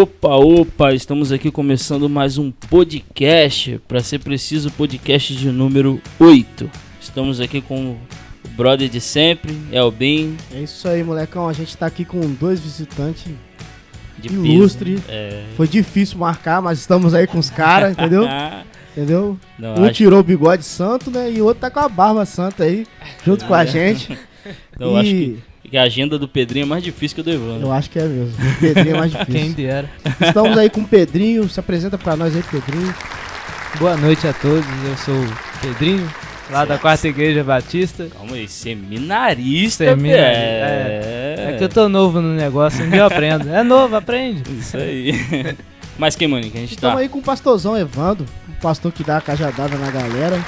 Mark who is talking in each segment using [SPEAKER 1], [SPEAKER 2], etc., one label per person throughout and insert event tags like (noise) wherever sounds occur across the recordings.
[SPEAKER 1] Opa, opa, estamos aqui começando mais um podcast, para ser preciso, podcast de número 8. Estamos aqui com o brother de sempre, Elbin.
[SPEAKER 2] É isso aí, molecão. A gente tá aqui com dois visitantes
[SPEAKER 1] De
[SPEAKER 2] ilustre.
[SPEAKER 1] piso. É.
[SPEAKER 2] Foi difícil marcar, mas estamos aí com os caras, entendeu? (laughs) Entendeu?
[SPEAKER 1] Não,
[SPEAKER 2] Um
[SPEAKER 1] acho,
[SPEAKER 2] tirou o bigode santo, né? E o outro tá com a barba santa aí, junto com a gente. (laughs)
[SPEAKER 1] não,
[SPEAKER 2] e
[SPEAKER 1] acho que, que a agenda do Pedrinho é mais difícil que a do Evandro.
[SPEAKER 2] eu acho que é mesmo. O Pedrinho é mais (laughs)
[SPEAKER 3] Quem
[SPEAKER 2] difícil.
[SPEAKER 3] dera.
[SPEAKER 2] Estamos aí com o Pedrinho. Se apresenta pra nós aí, Pedrinho.
[SPEAKER 3] Boa noite a todos, eu sou o Pedrinho, lá da Quarta Igreja Batista.
[SPEAKER 1] Calma aí, seminarista,
[SPEAKER 3] Seminarista,
[SPEAKER 1] é.
[SPEAKER 3] É que eu tô novo no negócio, um dia eu aprendo. É novo, aprende.
[SPEAKER 1] Isso aí. (laughs) Mas que, mano, que a gente
[SPEAKER 2] Estamos
[SPEAKER 1] tá...
[SPEAKER 2] aí com o pastorzão Evandro, o pastor que dá a cajadada na galera.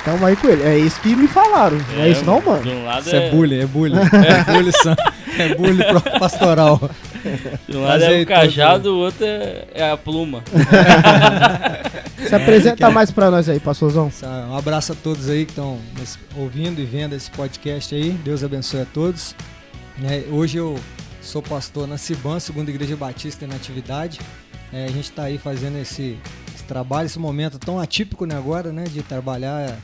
[SPEAKER 2] Estamos aí com ele. É isso que me falaram. Não é, isso não, mano?
[SPEAKER 1] De um lado
[SPEAKER 4] Isso é bullying, é bullying. (laughs) É bullying, san- é bullying pastoral.
[SPEAKER 1] De um lado é o cajado, o outro é, é a pluma. (laughs)
[SPEAKER 2] Se apresenta mais pra nós aí, pastorzão.
[SPEAKER 4] Um abraço a todos aí que estão ouvindo e vendo esse podcast aí. Deus abençoe a todos. Né, hoje eu sou pastor na Ciban, Segunda Igreja Batista em Natividade. É, a gente está aí fazendo esse, esse trabalho, esse momento tão atípico né, agora, né, de trabalhar,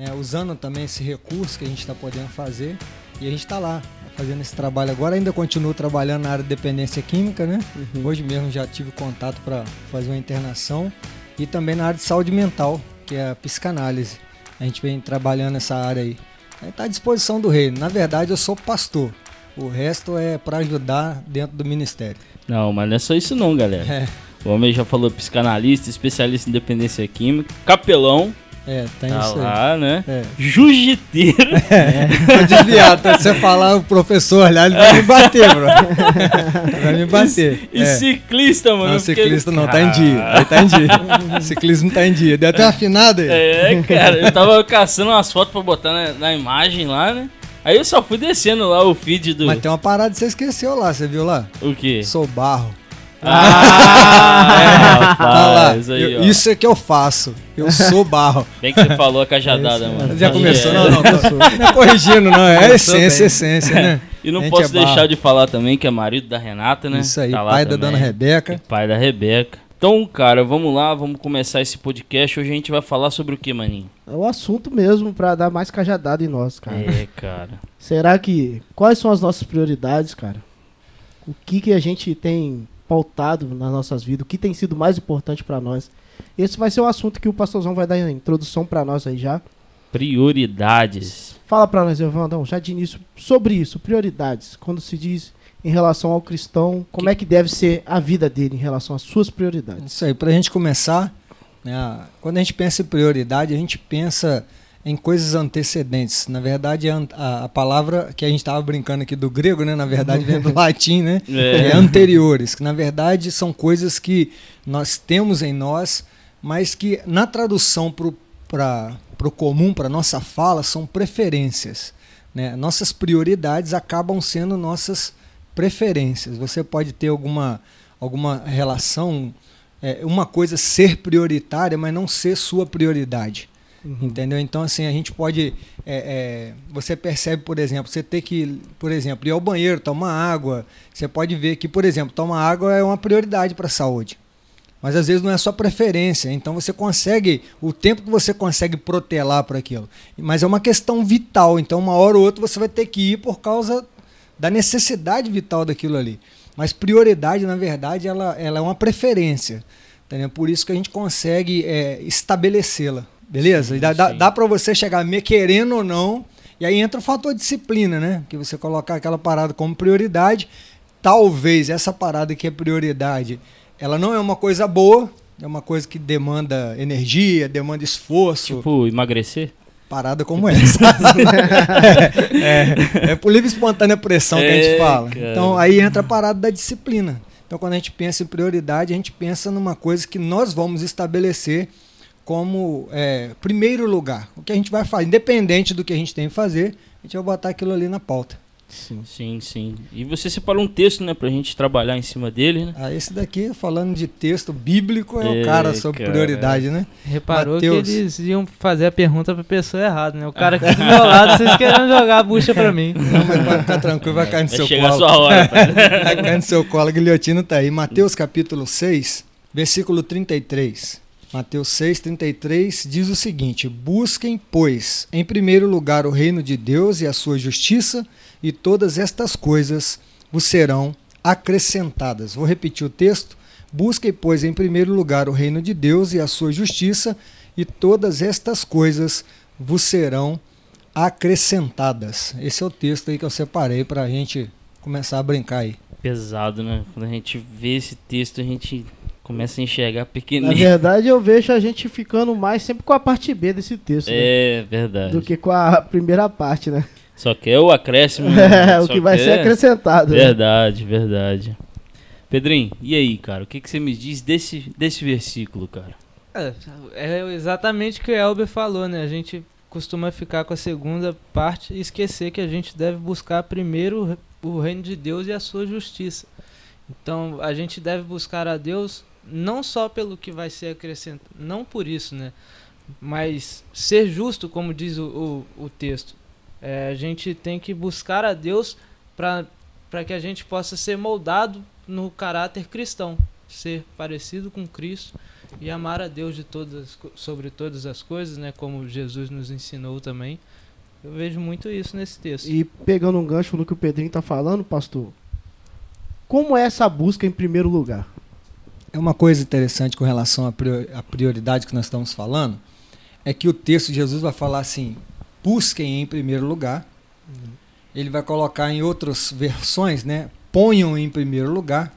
[SPEAKER 4] né, usando também esse recurso que a gente está podendo fazer. E a gente está lá fazendo esse trabalho agora. Ainda continuo trabalhando na área de dependência química, né? Hoje mesmo já tive contato para fazer uma internação e também na área de saúde mental, que é a psicanálise. A gente vem trabalhando essa área aí. Está à disposição do reino. Na verdade, eu sou pastor. O resto é para ajudar dentro do ministério.
[SPEAKER 1] Não, mas não é só isso não, galera.
[SPEAKER 4] É,
[SPEAKER 1] O homem já falou psicanalista, especialista em dependência química, capelão,
[SPEAKER 4] é tem
[SPEAKER 1] tá
[SPEAKER 4] isso aí.
[SPEAKER 1] lá, né?
[SPEAKER 4] É.
[SPEAKER 1] Jiu-jiteiro. (laughs)
[SPEAKER 4] Tô desviado, tá? Se você falar o professor olhar, ele vai me bater, bro. (laughs) vai me bater.
[SPEAKER 1] E
[SPEAKER 4] É.
[SPEAKER 1] ciclista, mano.
[SPEAKER 4] Não,
[SPEAKER 1] porque-
[SPEAKER 4] ciclista não, tá em dia. Ele tá em dia. Ciclismo tá em dia. Deu até uma afinada aí.
[SPEAKER 1] É, cara, eu tava caçando umas fotos pra botar na, na imagem lá, né? Aí eu só fui descendo lá o feed do.
[SPEAKER 4] Mas tem uma parada que você esqueceu lá, você viu lá?
[SPEAKER 1] O quê?
[SPEAKER 4] Sou barro.
[SPEAKER 1] Ah,
[SPEAKER 4] lá.
[SPEAKER 1] rapaz, aí,
[SPEAKER 4] Eu- isso é que eu faço. Eu sou barro. (laughs)
[SPEAKER 1] Bem que você falou a cajadada, mano.
[SPEAKER 4] Já começou?
[SPEAKER 1] É.
[SPEAKER 4] Não, não, não é corrigindo, não. É (laughs) essência, essência, né? (laughs)
[SPEAKER 1] E não posso
[SPEAKER 4] é barro.
[SPEAKER 1] deixar de falar também que é marido da Renata, né?
[SPEAKER 4] Isso aí,
[SPEAKER 1] Tá lá
[SPEAKER 4] pai da
[SPEAKER 1] também.
[SPEAKER 4] dona Rebeca.
[SPEAKER 1] E pai da Rebeca. Então, cara, vamos lá, vamos começar esse podcast. Hoje a gente vai falar sobre o que, maninho?
[SPEAKER 2] É o assunto mesmo pra dar mais cajadada em nós, cara.
[SPEAKER 1] É, cara.
[SPEAKER 2] Será que. Quais são as nossas prioridades, cara? O que, que a gente tem pautado nas nossas vidas? O que tem sido mais importante pra nós? Esse vai ser um assunto que o pastorzão vai dar a introdução pra nós aí já.
[SPEAKER 1] Prioridades.
[SPEAKER 2] Fala pra nós, Evandão, já de início, sobre isso, prioridades. Quando se diz em relação ao cristão, como é que deve ser a vida dele em relação às suas prioridades?
[SPEAKER 4] Isso aí, pra gente começar, né, quando a gente pensa em prioridade, a gente pensa em coisas antecedentes. Na verdade, a, a- a palavra que a gente estava brincando aqui do grego, né? Na verdade, vem do (laughs) latim, né?
[SPEAKER 1] É.
[SPEAKER 4] é anteriores, que na verdade são coisas que nós temos em nós, mas que na tradução para o comum, para nossa fala, são preferências. Né? Nossas prioridades acabam sendo nossas preferências. Você pode ter alguma, alguma relação, é, uma coisa ser prioritária, mas não ser sua prioridade. Entendeu? Então, assim, a gente pode. é, é, você percebe, por exemplo, você ter que, por exemplo, ir ao banheiro, tomar água. Você pode ver que, por exemplo, tomar água é uma prioridade para a saúde. Mas às vezes não é sua preferência. Então você consegue, o tempo que você consegue protelar para aquilo. Mas é uma questão vital. Então, uma hora ou outra você vai ter que ir por causa da necessidade vital daquilo ali. Mas prioridade, na verdade, ela, ela é uma preferência. Entendeu? Por isso que a gente consegue é, estabelecê-la. Beleza?
[SPEAKER 1] Sim,
[SPEAKER 4] E dá dá,
[SPEAKER 1] sim.
[SPEAKER 4] dá para você chegar me querendo ou não. E aí entra o fator disciplina, né? Que você colocar aquela parada como prioridade. Talvez essa parada que é prioridade, ela não é uma coisa boa, é uma coisa que demanda energia, demanda esforço
[SPEAKER 1] Tipo, emagrecer?
[SPEAKER 4] parada como essa. (laughs) é, é, é por livre e espontânea pressão que a
[SPEAKER 1] É,
[SPEAKER 4] gente fala.
[SPEAKER 1] cara.
[SPEAKER 4] Então aí entra a parada da disciplina. Então quando a gente pensa em prioridade, a gente pensa numa coisa que nós vamos estabelecer como é, primeiro lugar. O que a gente vai fazer, independente do que a gente tem que fazer, a gente vai botar aquilo ali na pauta.
[SPEAKER 2] Sim.
[SPEAKER 1] Sim, sim. E você separou um texto, né, pra gente trabalhar em cima dele, né?
[SPEAKER 4] Ah, esse daqui, falando de texto bíblico, é,
[SPEAKER 1] É,
[SPEAKER 4] o cara sobre
[SPEAKER 1] cara.
[SPEAKER 4] prioridade, né?
[SPEAKER 3] Reparou
[SPEAKER 4] Mateus.
[SPEAKER 3] que eles iam fazer a pergunta pra pessoa errada, né? O cara aqui do meu lado, vocês (laughs) querendo jogar a bucha pra mim.
[SPEAKER 4] Não, mas pode ficar tranquilo, vai cair no
[SPEAKER 1] Vai
[SPEAKER 4] seu
[SPEAKER 1] chegar a
[SPEAKER 4] colo.
[SPEAKER 1] sua hora. (laughs)
[SPEAKER 4] Vai cair no seu colo, a guilhotina tá aí. Mateus capítulo 6, versículo 33. Mateus 6, 33 diz o seguinte: Busquem, pois, em primeiro lugar o reino de Deus e a sua justiça, e todas estas coisas vos serão acrescentadas. Vou repetir o texto. Busquem, pois, em primeiro lugar o reino de Deus e a sua justiça, e todas estas coisas vos serão acrescentadas. Esse é o texto aí que eu separei para a gente começar a brincar aí.
[SPEAKER 1] Pesado, né? Quando a gente vê esse texto, a gente começa a enxergar
[SPEAKER 2] Na
[SPEAKER 1] pequenininho.
[SPEAKER 2] verdade, eu vejo a gente ficando mais sempre com a parte B desse texto, né?
[SPEAKER 1] É verdade.
[SPEAKER 2] Do que com a primeira parte, né?
[SPEAKER 1] Só quer o acréscimo. (laughs) né?
[SPEAKER 2] É, o
[SPEAKER 1] Só
[SPEAKER 2] que vai ser
[SPEAKER 1] quer-
[SPEAKER 2] acrescentado. né?
[SPEAKER 1] Verdade, verdade. Pedrinho, e aí, cara? O que, que você me diz desse, desse versículo, cara?
[SPEAKER 3] É, é exatamente o que o Elber falou, né? A gente costuma ficar com a segunda parte e esquecer que a gente deve buscar primeiro o reino de Deus e a sua justiça. Então, a gente deve buscar a Deus não só pelo que vai ser acrescentado, não por isso, né? Mas ser justo, como diz o, o, o texto. É, a gente tem que buscar a Deus para que a gente possa ser moldado no caráter cristão, ser parecido com Cristo e amar a Deus de todas, sobre todas as coisas, né? Como Jesus nos ensinou também. Eu vejo muito isso nesse texto.
[SPEAKER 2] E pegando um gancho no que o Pedrinho tá falando, pastor, como é essa busca em primeiro lugar?
[SPEAKER 4] É uma coisa interessante com relação à prior- à prioridade que nós estamos falando, é que o texto de Jesus vai falar assim: busquem em primeiro lugar. Ele vai colocar em outras versões, né? Ponham em primeiro lugar,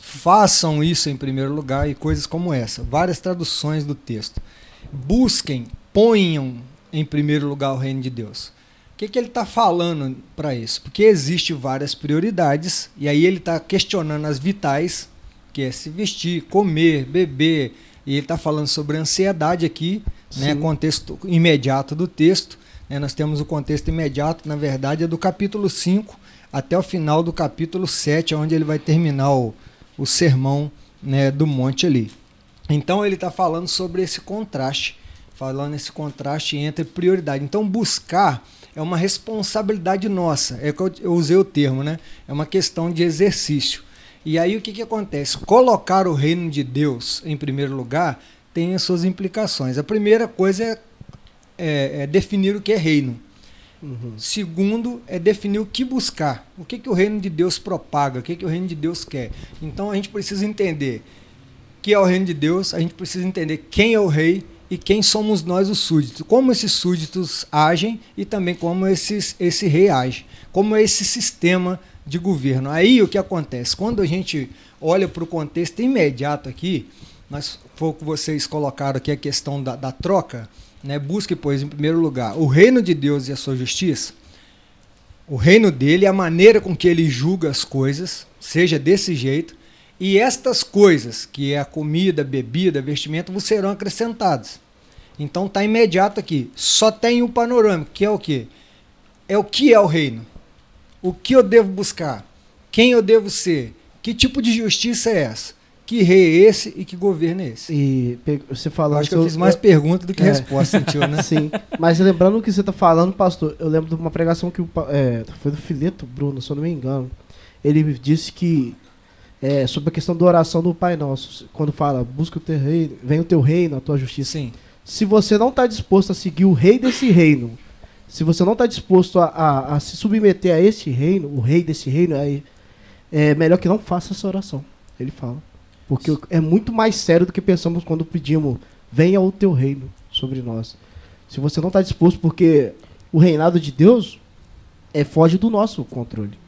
[SPEAKER 4] façam isso em primeiro lugar e coisas como essa. Várias traduções do texto. Busquem, ponham em primeiro lugar o reino de Deus. O que, que ele está falando para isso? Porque existe várias prioridades e aí ele está questionando as vitais que é se vestir, comer, beber. E ele está falando sobre ansiedade aqui, né, contexto imediato do texto. né, nós temos o contexto imediato, na verdade, é do capítulo 5 até o final do capítulo 7, onde ele vai terminar o, o sermão né, do monte ali. Então ele está falando sobre esse contraste, falando esse contraste entre prioridade. Então buscar é uma responsabilidade nossa, é que eu usei o termo, né? É uma questão de exercício. E aí o que, que acontece? Colocar o reino de Deus em primeiro lugar tem as suas implicações. A primeira coisa é, é- é definir o que é reino.
[SPEAKER 2] Uhum.
[SPEAKER 4] Segundo é definir o que buscar. O que, que o reino de Deus propaga, o que, que o reino de Deus quer. Então a gente precisa entender que é o reino de Deus, a gente precisa entender quem é o rei e quem somos nós os súditos, como esses súditos agem e também como esses, esse rei age, como é esse sistema de governo. Aí o que acontece? Quando a gente olha para o contexto imediato aqui, nós, foi o que vocês colocaram aqui a questão da, da troca, né? busque, pois, em primeiro lugar, o reino de Deus e a sua justiça, o reino dele, a maneira com que ele julga as coisas, seja desse jeito, e estas coisas, que é a comida, bebida, vestimento, serão acrescentadas. Então está imediato aqui. Só tem um panorama, que é o quê? É o que é o reino. O que eu devo buscar? Quem eu devo ser? Que tipo de justiça é essa? Que rei é esse e que governo é esse?
[SPEAKER 2] E você
[SPEAKER 4] Eu
[SPEAKER 2] falando
[SPEAKER 4] acho que eu fiz mais perguntas do que
[SPEAKER 2] É.
[SPEAKER 4] resposta, sentiu, né? (laughs)
[SPEAKER 2] Sim, mas lembrando o que você tá falando, pastor, eu lembro de uma pregação que é, foi do Fileto Bruno, se eu não me engano. Ele disse que é, sobre a questão da oração do Pai Nosso, quando fala, busca o teu reino, vem o teu reino, a tua justiça.
[SPEAKER 4] Sim.
[SPEAKER 2] Se você não está disposto a seguir o rei desse reino, se você não está disposto a, a- a se submeter a esse reino, o rei desse reino, aí, é melhor que não faça essa oração. Ele fala. Porque é muito mais sério do que pensamos quando pedimos, venha o teu reino sobre nós. Se você não está disposto, porque o reinado de Deus é foge do nosso controle.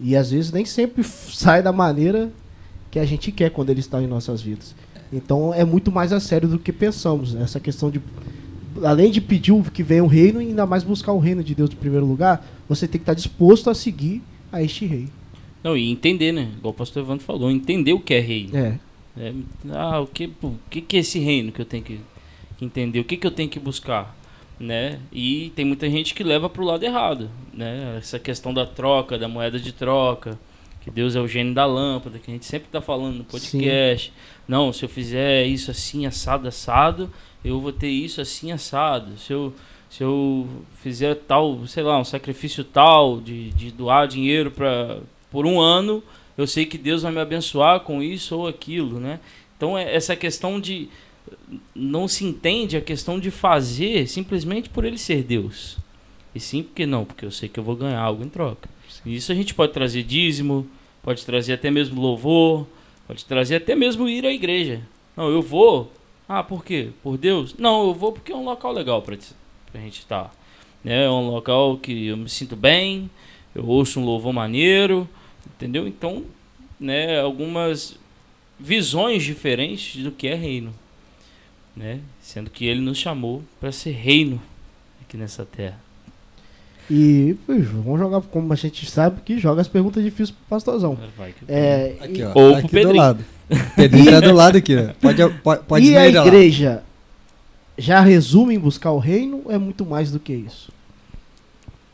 [SPEAKER 2] E às vezes nem sempre sai da maneira que a gente quer quando ele está em nossas vidas. Então é muito mais a sério do que pensamos. Essa questão de. Além de pedir que venha o reino, e ainda mais buscar o reino de Deus em primeiro lugar, você tem que estar disposto a seguir a este rei.
[SPEAKER 1] Não, e entender, né? Igual o pastor Evandro falou, entender o que é reino.
[SPEAKER 2] É.
[SPEAKER 1] É, ah, o que, o que, que é esse reino que eu tenho que, que entender? O que, que eu tenho que buscar? né? E tem muita gente que leva para o lado errado, né? Essa questão da troca, da moeda de troca, que Deus é o gênio da lâmpada, que a gente sempre está falando no podcast. Sim. Não, se eu fizer isso assim, assado, assado, eu vou ter isso assim, assado. Se eu, se eu fizer tal, sei lá, um sacrifício tal, de, de doar dinheiro para por um ano, eu sei que Deus vai me abençoar com isso ou aquilo, né? Então, é essa questão de não se entende a questão de fazer simplesmente por ele ser Deus. E sim porque não, porque eu sei que eu vou ganhar algo em troca. E isso a gente pode trazer dízimo, pode trazer até mesmo louvor, pode trazer até mesmo ir à igreja. Não, eu vou. Ah, por quê? Por Deus? Não, eu vou porque é um local legal para a gente estar. Né? É um local que eu me sinto bem, eu ouço um louvor maneiro, entendeu? Então, né, algumas visões diferentes do que é reino né? Sendo que ele nos chamou para ser reino aqui nessa terra.
[SPEAKER 2] E vamos jogar como a gente sabe que joga as perguntas difíceis pro pastorzão.
[SPEAKER 4] É, aqui, ó, ou aqui pro do lado. Pedrinho tá do lado aqui, ó. Pode, pode, pode
[SPEAKER 2] E a igreja lá. já resume em buscar o reino ou é muito mais do que isso?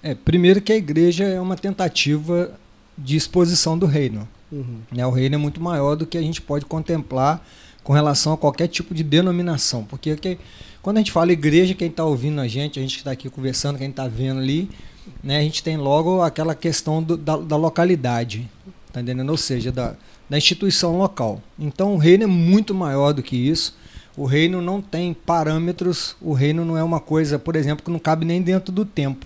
[SPEAKER 4] É, primeiro que a igreja é uma tentativa de exposição do reino. Uhum. Né? O reino é muito maior do que a gente pode contemplar com relação a qualquer tipo de denominação. Porque que, quando a gente fala igreja, quem está ouvindo a gente, a gente está aqui conversando, quem está vendo ali, né, a gente tem logo aquela questão do, da, da, localidade, tá entendendo? Ou seja, da, da instituição local. Então o reino é muito maior do que isso. O reino não tem parâmetros, o reino não é uma coisa, por exemplo, que não cabe nem dentro do tempo.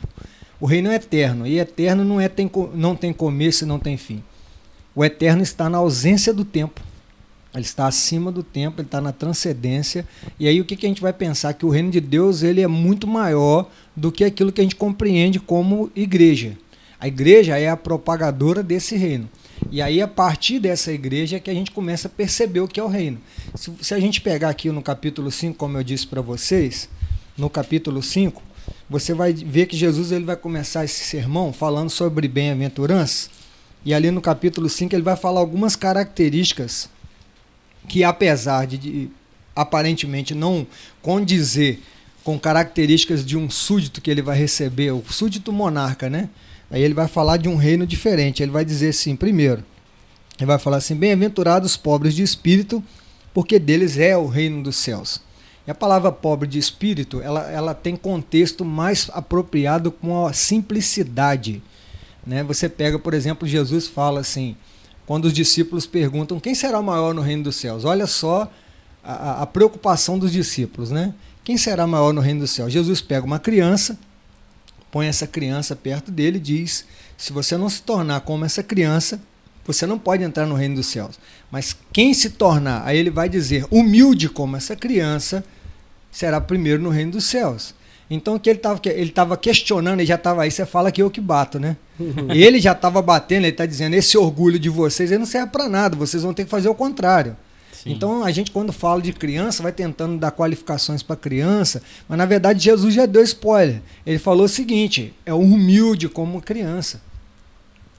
[SPEAKER 4] O reino é eterno, e eterno não, é, tem, não tem começo e não tem fim. O eterno está na ausência do tempo. Ele está acima do tempo, ele está na transcendência. E aí o que, que a gente vai pensar? Que o reino de Deus ele é muito maior do que aquilo que a gente compreende como igreja. A igreja é a propagadora desse reino. E aí, a partir dessa igreja, é que a gente começa a perceber o que é o reino. Se, se a gente pegar aqui no capítulo 5, como eu disse para vocês, no capítulo 5, você vai ver que Jesus ele vai começar esse sermão falando sobre bem-aventurança. E ali no capítulo 5 ele vai falar algumas características que apesar de, de aparentemente não condizer com características de um súdito que ele vai receber, o súdito monarca, né? Aí ele vai falar de um reino diferente. Ele vai dizer assim, primeiro, ele vai falar assim: bem-aventurados os pobres de espírito, porque deles é o reino dos céus. E a palavra pobre de espírito, ela, ela tem contexto mais apropriado com a simplicidade. Né? Você pega, por exemplo, Jesus fala assim: quando os discípulos perguntam quem será o maior no reino dos céus. Olha só a, a preocupação dos discípulos, né? Quem será maior no reino dos céus? Jesus pega uma criança, põe essa criança perto dele e diz: se você não se tornar como essa criança, você não pode entrar no reino dos céus. Mas quem se tornar, aí ele vai dizer, humilde como essa criança, será primeiro no reino dos céus. Então que ele estava ele tava questionando, ele já estava aí, você fala que eu que bato, né? (laughs) Ele já estava batendo, ele está dizendo, esse orgulho de vocês não serve para nada, vocês vão ter que fazer o contrário. Sim. Então a gente quando fala de criança vai tentando dar qualificações para criança, mas na verdade Jesus já deu spoiler. Ele falou o seguinte: é humilde como uma criança.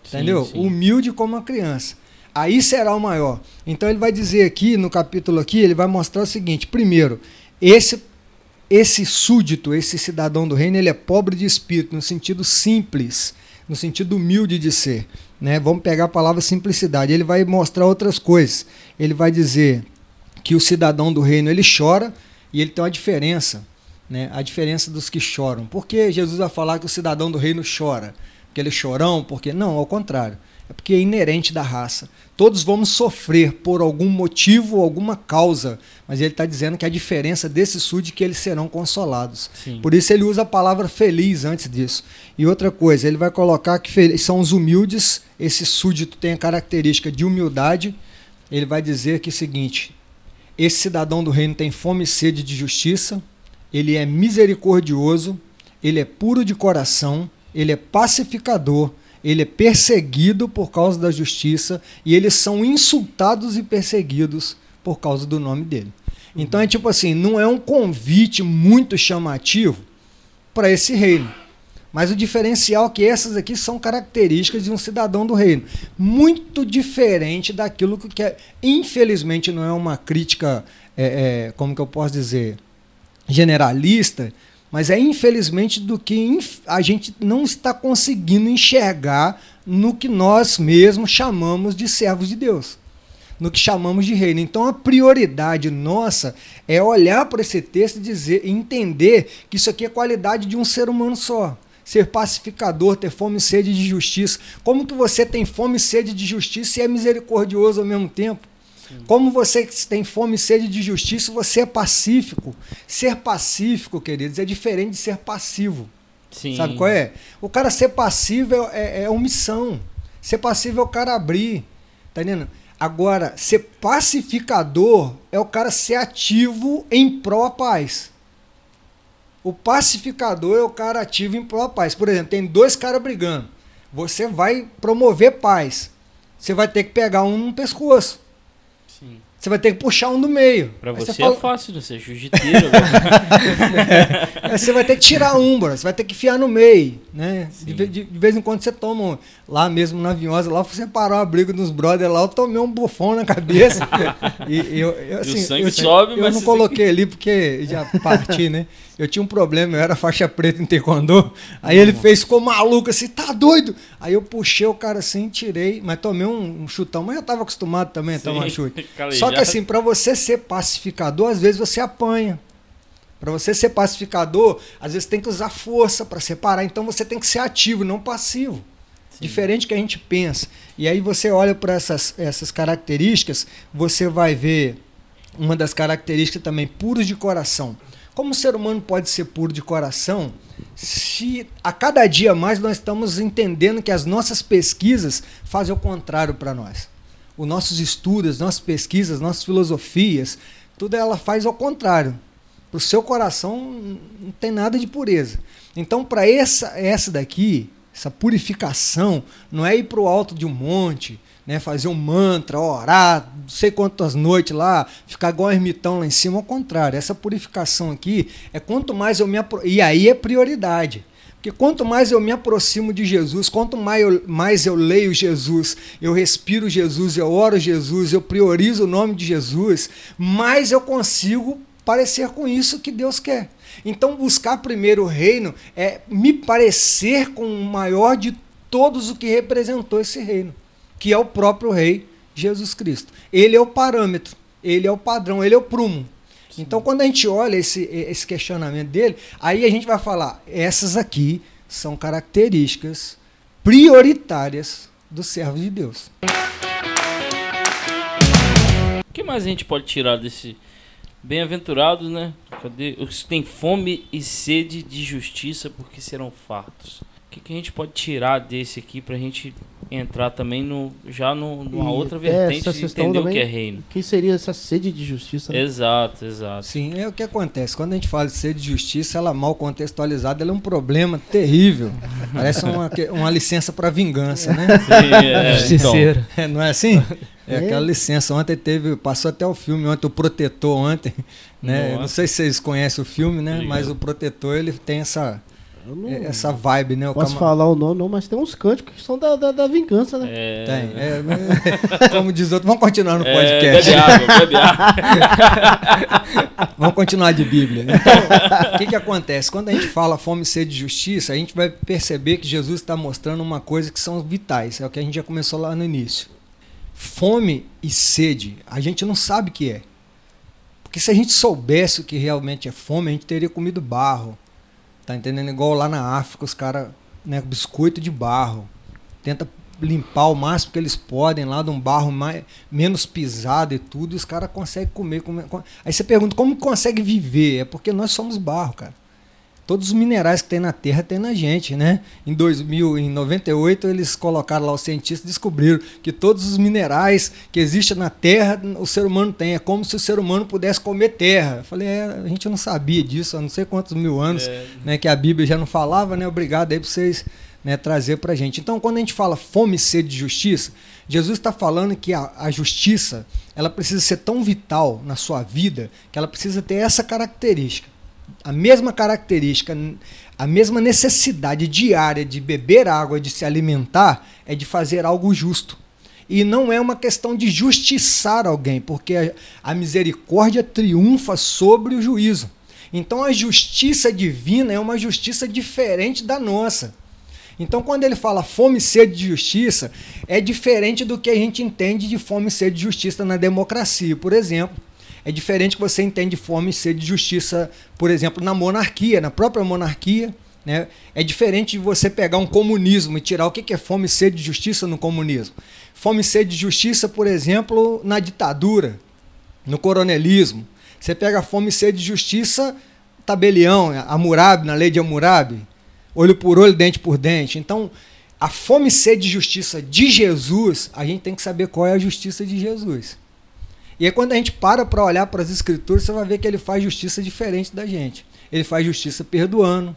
[SPEAKER 4] Sim, Entendeu? Sim. Humilde como uma criança. Aí será o maior. Então ele vai dizer aqui no capítulo aqui, ele vai mostrar o seguinte: primeiro, esse esse súdito, esse cidadão do reino, ele é pobre de espírito, no sentido simples, no sentido humilde de ser. Né? Vamos pegar a palavra simplicidade. Ele vai mostrar outras coisas. Ele vai dizer que o cidadão do reino ele chora e ele tem uma diferença, né? a diferença dos que choram. Por que Jesus vai falar que o cidadão do reino chora? Porque ele é chorão? Porque não, ao contrário. É porque é inerente da raça. Todos vamos sofrer por algum motivo ou alguma causa, mas ele está dizendo que a diferença desse sul é que eles serão consolados. Sim. Por isso ele usa a palavra feliz antes disso. E outra coisa, ele vai colocar que são os humildes, esse súdito tem a característica de humildade. Ele vai dizer que é o seguinte: esse cidadão do reino tem fome e sede de justiça, ele é misericordioso, ele é puro de coração, ele é pacificador ele é perseguido por causa da justiça e eles são insultados e perseguidos por causa do nome dele. Então é tipo assim, não é um convite muito chamativo para esse reino. Mas o diferencial é que essas aqui são características de um cidadão do reino. Muito diferente daquilo que é, infelizmente não é uma crítica, é, é, como que eu posso dizer, generalista, mas é infelizmente do que a gente não está conseguindo enxergar no que nós mesmos chamamos de servos de Deus, no que chamamos de reino. Então a prioridade nossa é olhar para esse texto e dizer, entender que isso aqui é qualidade de um ser humano só. Ser pacificador, ter fome e sede de justiça. Como que você tem fome e sede de justiça e é misericordioso ao mesmo tempo? Como você tem fome e sede de justiça, você é pacífico. Ser pacífico, queridos, é diferente de ser passivo. Sim. Sabe qual é? O cara ser passivo é, é, é omissão. Ser passivo é o cara abrir. Tá entendendo? Agora, ser pacificador é o cara ser ativo em pró-paz. O pacificador é o cara ativo em pró-paz. Por exemplo, tem dois caras brigando. Você vai promover paz. Você vai ter que pegar um no pescoço. Você vai ter que puxar um do meio.
[SPEAKER 1] Pra você, você fala... é fácil, não ser jiu-jiteiro. (laughs)
[SPEAKER 4] é, você vai ter que tirar um, bro. Você vai ter que enfiar no meio, né? De, de, de, vez em quando você toma um, lá mesmo na Vinhosa, lá você parou a briga dos brothers lá, eu tomei um bufão na cabeça. (laughs) e, eu, eu, assim,
[SPEAKER 1] e o sangue eu, sobe,
[SPEAKER 4] eu, mas eu não coloquei que... ali porque já parti, né? (laughs) Eu tinha um problema, eu era faixa preta em taekwondo. Aí ele fez, ficou maluco assim, tá doido? Aí eu puxei o cara assim, tirei, mas tomei um, um chutão, mas eu tava acostumado também a tomar chute. (laughs) Só que assim, para você ser pacificador, às vezes você apanha. Para você ser pacificador, às vezes tem que usar força para separar. Então você tem que ser ativo, não passivo. Sim. Diferente que a gente pensa. E aí você olha para essas, essas características, você vai ver uma das características também, puros de coração. Como o ser humano pode ser puro de coração se a cada dia mais nós estamos entendendo que as nossas pesquisas fazem o contrário para nós? Os nossos estudos, as nossas pesquisas, nossas filosofias, tudo ela faz ao contrário. Para o seu coração não tem nada de pureza. Então, para essa, essa daqui, essa purificação, não é ir para o alto de um monte, né, fazer um mantra, orar, não sei quantas noites lá, ficar igual um ermitão lá em cima, ao contrário. Essa purificação aqui é quanto mais eu me apro... E aí é prioridade. Porque quanto mais eu me aproximo de Jesus, quanto mais eu, mais eu leio Jesus, eu respiro Jesus, eu oro Jesus, eu priorizo o nome de Jesus, mais eu consigo parecer com isso que Deus quer. Então, buscar primeiro o reino é me parecer com o maior de todos o que representou esse reino que é o próprio Rei Jesus Cristo. Ele é o parâmetro, ele é o padrão, ele é o prumo. Sim. Então, quando a gente olha esse, esse questionamento dele, aí a gente vai falar: essas aqui são características prioritárias do servo de Deus.
[SPEAKER 1] O que mais a gente pode tirar desse bem-aventurados, né? Cadê? Os que têm fome e sede de justiça, porque serão fartos. O que, que a gente pode tirar desse aqui para a gente entrar também no, já no, numa e outra vertente de entender o que é reino.
[SPEAKER 2] Que seria essa sede de justiça.
[SPEAKER 1] Né? Exato, exato.
[SPEAKER 4] Sim, é o que acontece. Quando a gente fala de sede de justiça, ela mal contextualizada, ela é um problema terrível. (laughs) Parece uma, uma licença para vingança, né? Sim, é, então. (laughs) é, não é assim? É, é, aquela licença. Ontem teve, passou até o filme ontem, o Protetor ontem, né? Não sei se vocês conhecem o filme, né? Mas o Protetor ele tem essa não, é, essa vibe, né?
[SPEAKER 2] O posso cama... falar o nome, não, mas tem uns cânticos que são da, da, da vingança, né?
[SPEAKER 4] É... Tem. É, mas, (laughs) como diz outro, vamos continuar no é, podcast.
[SPEAKER 1] Bebe água, bebe água.
[SPEAKER 4] vamos continuar de Bíblia. Então, o que, que acontece? Quando a gente fala fome, sede de justiça, a gente vai perceber que Jesus está mostrando uma coisa que são vitais. É o que a gente já começou lá no início. Fome e sede, a gente não sabe o que é. Porque se a gente soubesse o que realmente é fome, a gente teria comido barro Tá entendendo? Igual lá na África, os caras, né, biscoito de barro. Tenta limpar o máximo que eles podem lá de um barro mais, menos pisado e tudo, e os caras conseguem comer, comer. Aí você pergunta como consegue viver? É porque nós somos barro, cara. Todos os minerais que tem na Terra tem na gente, né? Em 2000, em 98 eles colocaram lá os cientistas descobriram que todos os minerais que existem na Terra o ser humano tem. É como se o ser humano pudesse comer terra. Eu falei, é, a gente não sabia disso há não sei quantos mil anos, é. né? Que a Bíblia já não falava, né? Obrigado aí para vocês né, trazer para a gente. Então, quando a gente fala fome e sede de justiça, Jesus está falando que a, a justiça ela precisa ser tão vital na sua vida que ela precisa ter essa característica a mesma característica, a mesma necessidade diária de beber água, de se alimentar, é de fazer algo justo. E não é uma questão de justiçar alguém, porque a, misericórdia triunfa sobre o juízo. Então a justiça divina é uma justiça diferente da nossa. Então, quando ele fala fome e sede de justiça, é diferente do que a gente entende de fome e sede de justiça na democracia, por exemplo. É diferente que você entende fome e sede de justiça, por exemplo, na monarquia, na própria monarquia. Né? É diferente de você pegar um comunismo e tirar o que é fome e sede de justiça no comunismo. Fome e sede de justiça, por exemplo, na ditadura, no coronelismo. Você pega fome e sede de justiça, tabelião, Hammurabi, na lei de Hammurabi olho por olho, dente por dente. Então, a fome e sede de justiça de Jesus, a gente tem que saber qual é a justiça de Jesus. E aí, quando a gente para para olhar para as Escrituras, você vai ver que ele faz justiça diferente da gente. Ele faz justiça perdoando,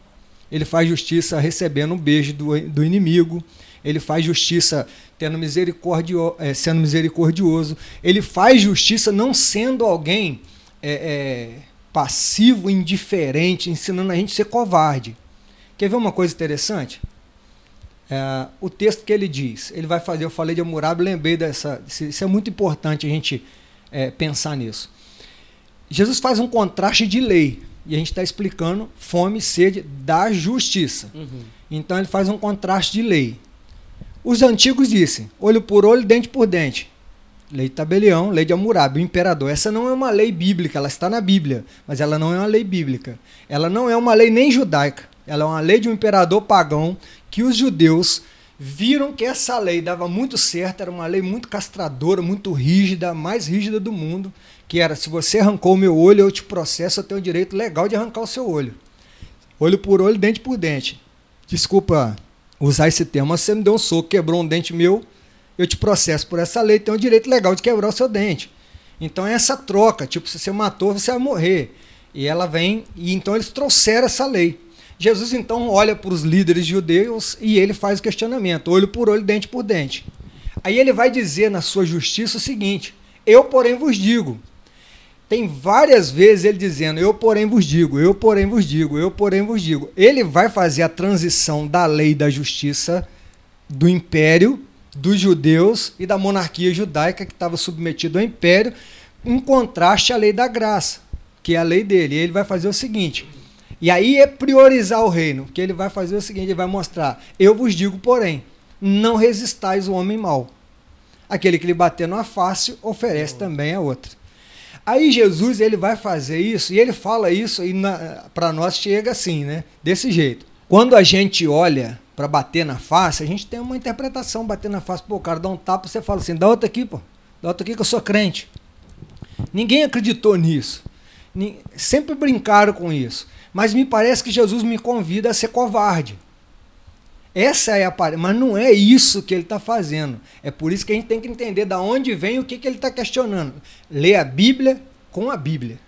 [SPEAKER 4] ele faz justiça recebendo um beijo do, do inimigo, ele faz justiça tendo misericordio, é, sendo misericordioso, ele faz justiça não sendo alguém é, é, passivo, indiferente, ensinando a gente a ser covarde. Quer ver uma coisa interessante? É, o texto que ele diz, ele vai fazer, eu falei de Hammurabi, lembrei dessa, isso é muito importante a gente é, pensar nisso. Jesus faz um contraste de lei, e a gente está explicando fome e sede da justiça. Uhum. Então ele faz um contraste de lei. Os antigos dizem, olho por olho, dente por dente. Lei de tabelião, lei de Hammurabi, o imperador. Essa não é uma lei bíblica, ela está na Bíblia, mas ela não é uma lei bíblica. Ela não é uma lei nem judaica. Ela é uma lei de um imperador pagão que os judeus viram que essa lei dava muito certo, era uma lei muito castradora, muito rígida, a mais rígida do mundo, que era se você arrancou o meu olho, eu te processo, eu tenho o direito legal de arrancar o seu olho. Olho por olho, dente por dente. Desculpa usar esse termo, mas você me deu um soco, quebrou um dente meu, eu te processo por essa lei, tenho o direito legal de quebrar o seu dente. Então é essa troca, tipo, se você matou, você vai morrer. E ela vem, e então eles trouxeram essa lei. Jesus então olha para os líderes judeus e ele faz o questionamento, olho por olho, dente por dente. Aí ele vai dizer na sua justiça o seguinte: Eu, porém, vos digo. Tem várias vezes ele dizendo: Eu, porém, vos digo, eu, porém, vos digo, eu, porém, vos digo. Ele vai fazer a transição da lei da justiça do império dos judeus e da monarquia judaica que estava submetido ao império, em contraste à lei da graça, que é a lei dele. E ele vai fazer o seguinte: e aí é priorizar o reino, que ele vai fazer o seguinte, ele vai mostrar, eu vos digo, porém, não resistais o homem mau. Aquele que lhe bater numa face, oferece também a outra. Aí Jesus ele vai fazer isso, e ele fala isso, e para nós chega assim, né? Desse jeito. Quando a gente olha para bater na face, a gente tem uma interpretação, bater na face, pô, o cara dá um tapa, você fala assim, dá outra aqui, pô, dá outra aqui que eu sou crente. Ninguém acreditou nisso. Sempre brincaram com isso. Mas me parece que Jesus me convida a ser covarde. Essa é a mas não é isso que ele está fazendo. É por isso que a gente tem que entender da onde vem o que, que ele está questionando. Lê a Bíblia com a Bíblia.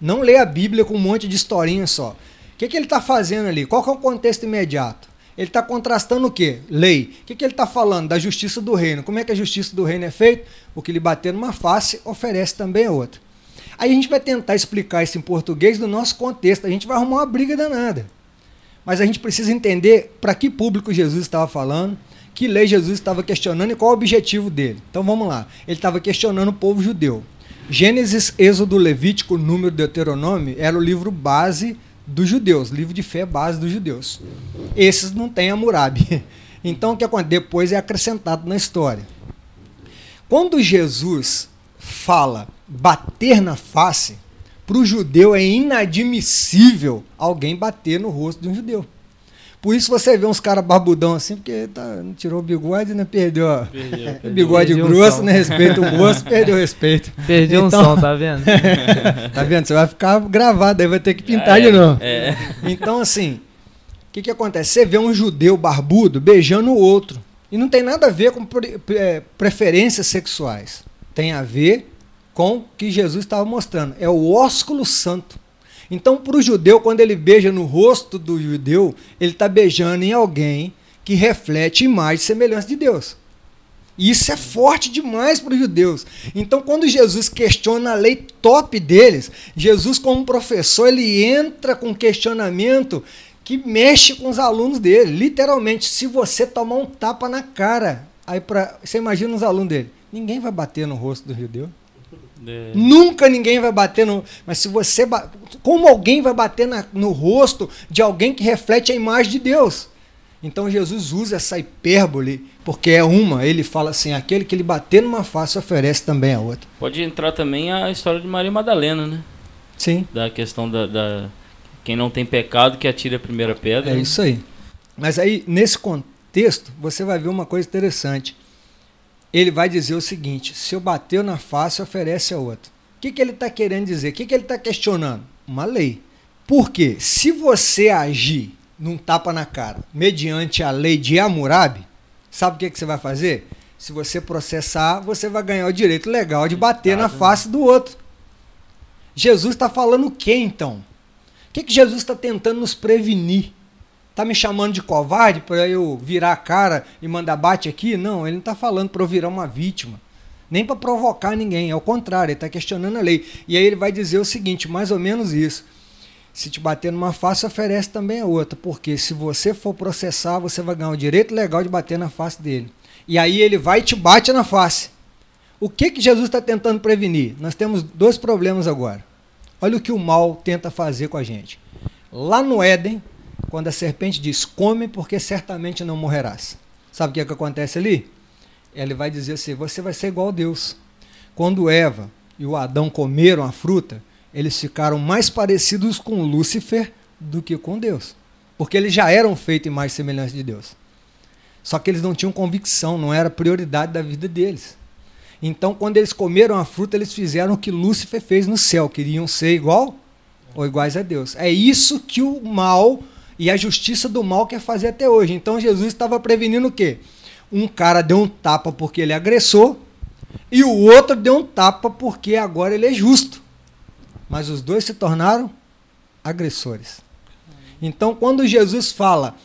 [SPEAKER 4] Não lê a Bíblia com um monte de historinha só. O que, que ele está fazendo ali? Qual é o contexto imediato? Ele está contrastando o quê? Lei. O que, que ele está falando? Da justiça do reino. Como é que a justiça do reino é feita? O que lhe bater numa face, oferece também a outra. Aí a gente vai tentar explicar isso em português no nosso contexto. A gente vai arrumar uma briga danada. Mas a gente precisa entender para que público Jesus estava falando, que lei Jesus estava questionando e qual o objetivo dele. Então vamos lá. Ele estava questionando o povo judeu. Gênesis, Êxodo, Levítico, Número, Deuteronômio era o livro base dos judeus, livro de fé base dos judeus. Esses não têm Hammurabi. (laughs) Então o que acontece? Depois é acrescentado na história. Quando Jesus fala bater na face, para o judeu é inadmissível alguém bater no rosto de um judeu. Por isso você vê uns caras barbudão assim, porque tá, não tirou o bigode, né? Perdeu, ó. Perdeu, perdeu. (laughs) bigode perdeu grosso, né? Respeito o moço, (laughs) perdeu o respeito.
[SPEAKER 3] Perdeu então, um som, tá vendo? (laughs)
[SPEAKER 4] tá vendo? Você vai ficar gravado, aí vai ter que pintar é, de novo. É. Então, assim, o que, que acontece? Você vê um judeu barbudo beijando o outro. E não tem nada a ver com pre é, preferências sexuais. Tem a ver com o que Jesus estava mostrando. É o ósculo santo. Então, para o judeu, quando ele beija no rosto do judeu, ele está beijando em alguém que reflete imagem e semelhança de Deus. Isso é forte demais para os judeus. Então, quando Jesus questiona a lei top deles, Jesus, como professor, ele entra com questionamento que mexe com os alunos dele. Literalmente, se você tomar um tapa na cara, aí pra, você imagina os alunos dele, ninguém vai bater no rosto do judeu. É. Nunca ninguém vai bater no. Mas se você. Ba... Como alguém vai bater na... no rosto de alguém que reflete a imagem de Deus? Então Jesus usa essa hipérbole, porque é uma, ele fala assim: aquele que ele bater numa face oferece também a outra.
[SPEAKER 1] Pode entrar também a história de Maria Madalena, né?
[SPEAKER 4] Sim.
[SPEAKER 1] Da questão da. da... Quem não tem pecado que atire a primeira pedra.
[SPEAKER 4] É né? isso aí. Mas aí, nesse contexto, você vai ver uma coisa interessante. Ele vai dizer o seguinte: se eu bater na face, oferece a outra. O que, que ele está querendo dizer? O que, que ele está questionando? Uma lei. Por quê? Se você agir num tapa na cara, mediante a lei de Hammurabi, sabe o que, que você vai fazer? Se você processar, você vai ganhar o direito legal de bater na face do outro. Jesus está falando o que então? O que, que Jesus está tentando nos prevenir? Está me chamando de covarde para eu virar a cara e mandar bate aqui? Não, ele não está falando para eu virar uma vítima. Nem para provocar ninguém, ao contrário, ele está questionando a lei. E aí ele vai dizer o seguinte, mais ou menos isso. Se te bater numa face, oferece também a outra, porque se você for processar, você vai ganhar o direito legal de bater na face dele. E aí ele vai e te bate na face. O que, que Jesus está tentando prevenir? Nós temos dois problemas agora. Olha o que o mal tenta fazer com a gente. Lá no Éden, quando a serpente diz: Come, porque certamente não morrerás. Sabe o que, é que acontece ali? Ele vai dizer assim: Você vai ser igual a Deus. Quando Eva e o Adão comeram a fruta, eles ficaram mais parecidos com Lúcifer do que com Deus. Porque eles já eram feitos em mais semelhança de Deus. Só que eles não tinham convicção, não era prioridade da vida deles. Então, quando eles comeram a fruta, eles fizeram o que Lúcifer fez no céu, queriam ser igual ou iguais a Deus. É isso que o mal e a justiça do mal quer fazer até hoje. Então, Jesus estava prevenindo o quê? Um cara deu um tapa porque ele é agressou e o outro deu um tapa porque agora ele é justo mas os dois se tornaram agressores. Então, quando Jesus fala,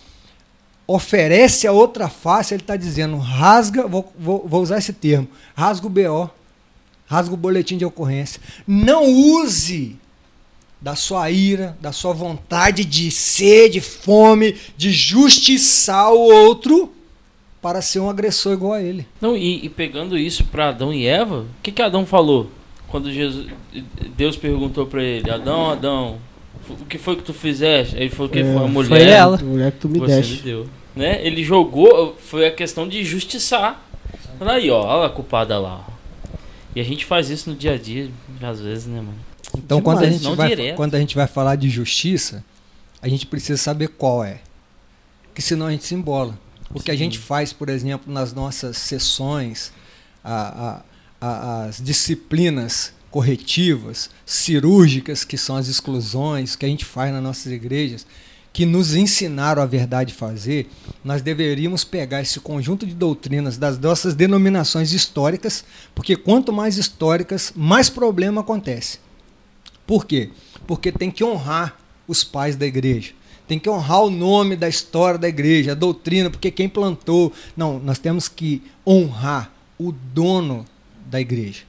[SPEAKER 4] oferece a outra face, ele está dizendo, rasga, vou, vou, vou, usar esse termo, rasga o BO, rasga o boletim de ocorrência. Não use da sua ira, da sua vontade de sede, fome, de justiçar o outro para ser um agressor igual a ele.
[SPEAKER 1] Não, e, e pegando isso para Adão e Eva, o que, que Adão falou? quando Jesus, Deus perguntou para ele, Adão, Adão, o que foi que tu fizeste? Ele falou que é, foi a mulher. Foi
[SPEAKER 2] ela. A mulher que tu me você deste.
[SPEAKER 1] Me deu. Né? Ele jogou, foi a questão de justiçar. Fala aí, ó, olha a culpada lá. E a gente faz isso no dia a dia, às vezes, né, mano?
[SPEAKER 4] Então, quando, a gente vai, quando a gente vai falar de justiça, a gente precisa saber qual é. Porque senão a gente se embola. O Sim. que a gente faz, por exemplo, nas nossas sessões, a, a as disciplinas corretivas, cirúrgicas, que são as exclusões que a gente faz nas nossas igrejas, que nos ensinaram a verdade fazer, nós deveríamos pegar esse conjunto de doutrinas das nossas denominações históricas, porque quanto mais históricas, mais problema acontece. Por quê? Porque tem que honrar os pais da igreja. Tem que honrar o nome da história da igreja, a doutrina, porque quem plantou. Não, nós temos que honrar o dono da igreja,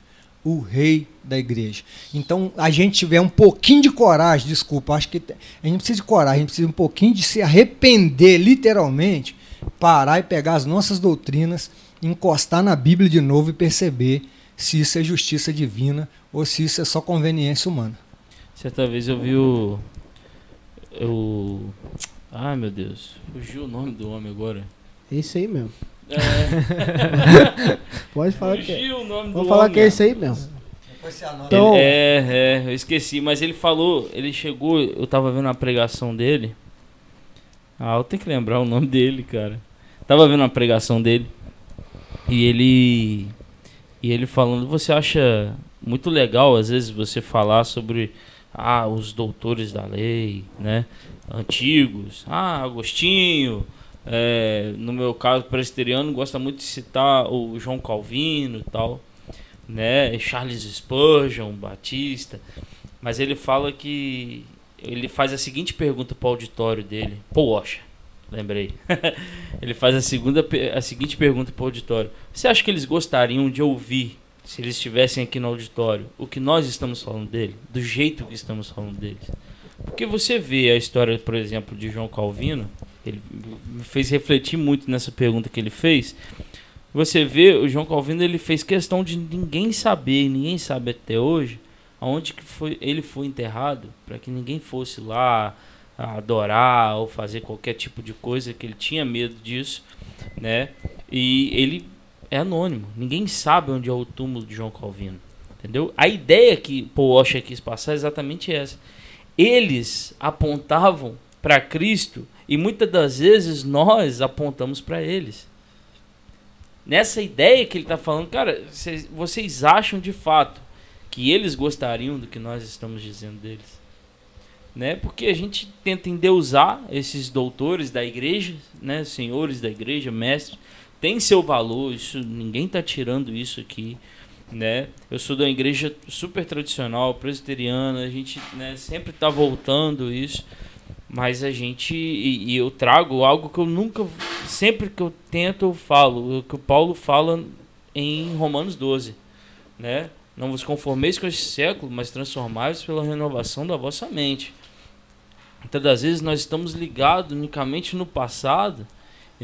[SPEAKER 4] o rei da igreja. Então, a gente tiver um pouquinho de coragem, desculpa, acho que a gente precisa de coragem, a gente precisa um pouquinho de se arrepender, literalmente, parar e pegar as nossas doutrinas, encostar na Bíblia de novo e perceber se isso é justiça divina ou se isso é só conveniência humana.
[SPEAKER 1] Certa vez eu vi o. o ai meu Deus, fugiu o nome do homem agora.
[SPEAKER 2] Esse aí mesmo. É. (laughs) Pode falar que é. o nome Vou falar homem. que é esse aí mesmo.
[SPEAKER 1] Então, é, é, eu esqueci, mas ele falou, ele chegou, eu tava vendo a pregação dele. Ah, eu tenho que lembrar o nome dele, cara. Tava vendo a pregação dele. E ele e ele falando, você acha muito legal às vezes você falar sobre ah, os doutores da lei, né? Antigos, ah, Agostinho, é, no meu caso, presbiteriano, gosta muito de citar o João Calvino e tal, né? Charles Spurgeon, Batista. Mas ele fala que ele faz a seguinte pergunta para o auditório dele. Poxa, lembrei. (laughs) ele faz a, segunda, a seguinte pergunta para o auditório. Você acha que eles gostariam de ouvir, se eles estivessem aqui no auditório, o que nós estamos falando dele? Do jeito que estamos falando deles? Porque você vê a história, por exemplo, de João Calvino ele me fez refletir muito nessa pergunta que ele fez. Você vê, o João Calvino ele fez questão de ninguém saber, ninguém sabe até hoje, aonde que foi, ele foi enterrado, para que ninguém fosse lá adorar ou fazer qualquer tipo de coisa, que ele tinha medo disso, né? E ele é anônimo, ninguém sabe onde é o túmulo de João Calvino, entendeu? A ideia que Paul Washer quis passar é exatamente essa. Eles apontavam para Cristo e muitas das vezes nós apontamos para eles. Nessa ideia que ele está falando, cara, vocês acham de fato que eles gostariam do que nós estamos dizendo deles? Né? Porque a gente tenta endeusar esses doutores da igreja, né? senhores da igreja, mestres, tem seu valor, isso ninguém está tirando isso aqui. Né? Eu sou da igreja super tradicional, presbiteriana, a gente né, sempre está voltando isso. Mas a gente. E, e, eu trago algo que eu nunca. Sempre que eu tento, eu falo. O que o Paulo fala em Romanos 12. Né? Não vos conformeis com este século, mas transformai-vos pela renovação da vossa mente. Muitas das vezes nós estamos ligados unicamente no passado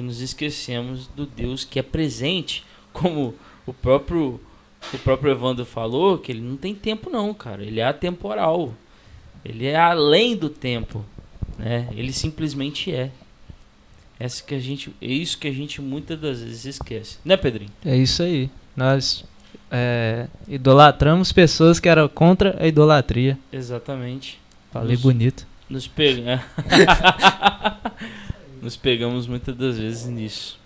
[SPEAKER 1] e nos esquecemos do Deus que é presente. (laughs) Como o próprio, o próprio Evandro falou, que ele não tem tempo, não, cara. Ele é atemporal. Ele é além do tempo. Né? Ele simplesmente é. Essa que a gente, é isso que a gente muitas das vezes esquece, né, Pedrinho?
[SPEAKER 3] É isso aí. Nós é, idolatramos pessoas que eram contra a idolatria.
[SPEAKER 1] Exatamente.
[SPEAKER 3] Falei nos, bonito.
[SPEAKER 1] Nos, pega... (laughs) (laughs) Nos pegamos muitas das vezes nisso.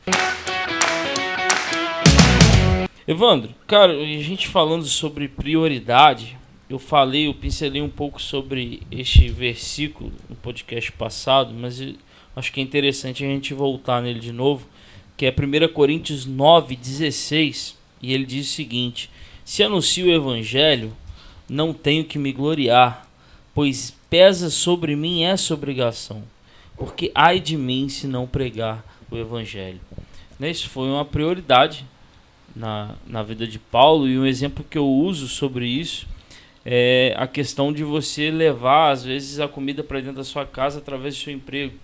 [SPEAKER 1] Evandro, cara, a gente falando sobre prioridade, eu falei, eu pincelei um pouco sobre este versículo no podcast passado, mas acho que é interessante a gente voltar nele de novo, que é 1 Coríntios 9, 16, e ele diz o seguinte: Se anuncio o evangelho, não tenho que me gloriar, pois pesa sobre mim essa obrigação, porque ai de mim se não pregar o evangelho. Né, isso foi uma prioridade na, na vida de Paulo, e um exemplo que eu uso sobre isso é a questão de você levar, às vezes, a comida para dentro da sua casa através do seu emprego.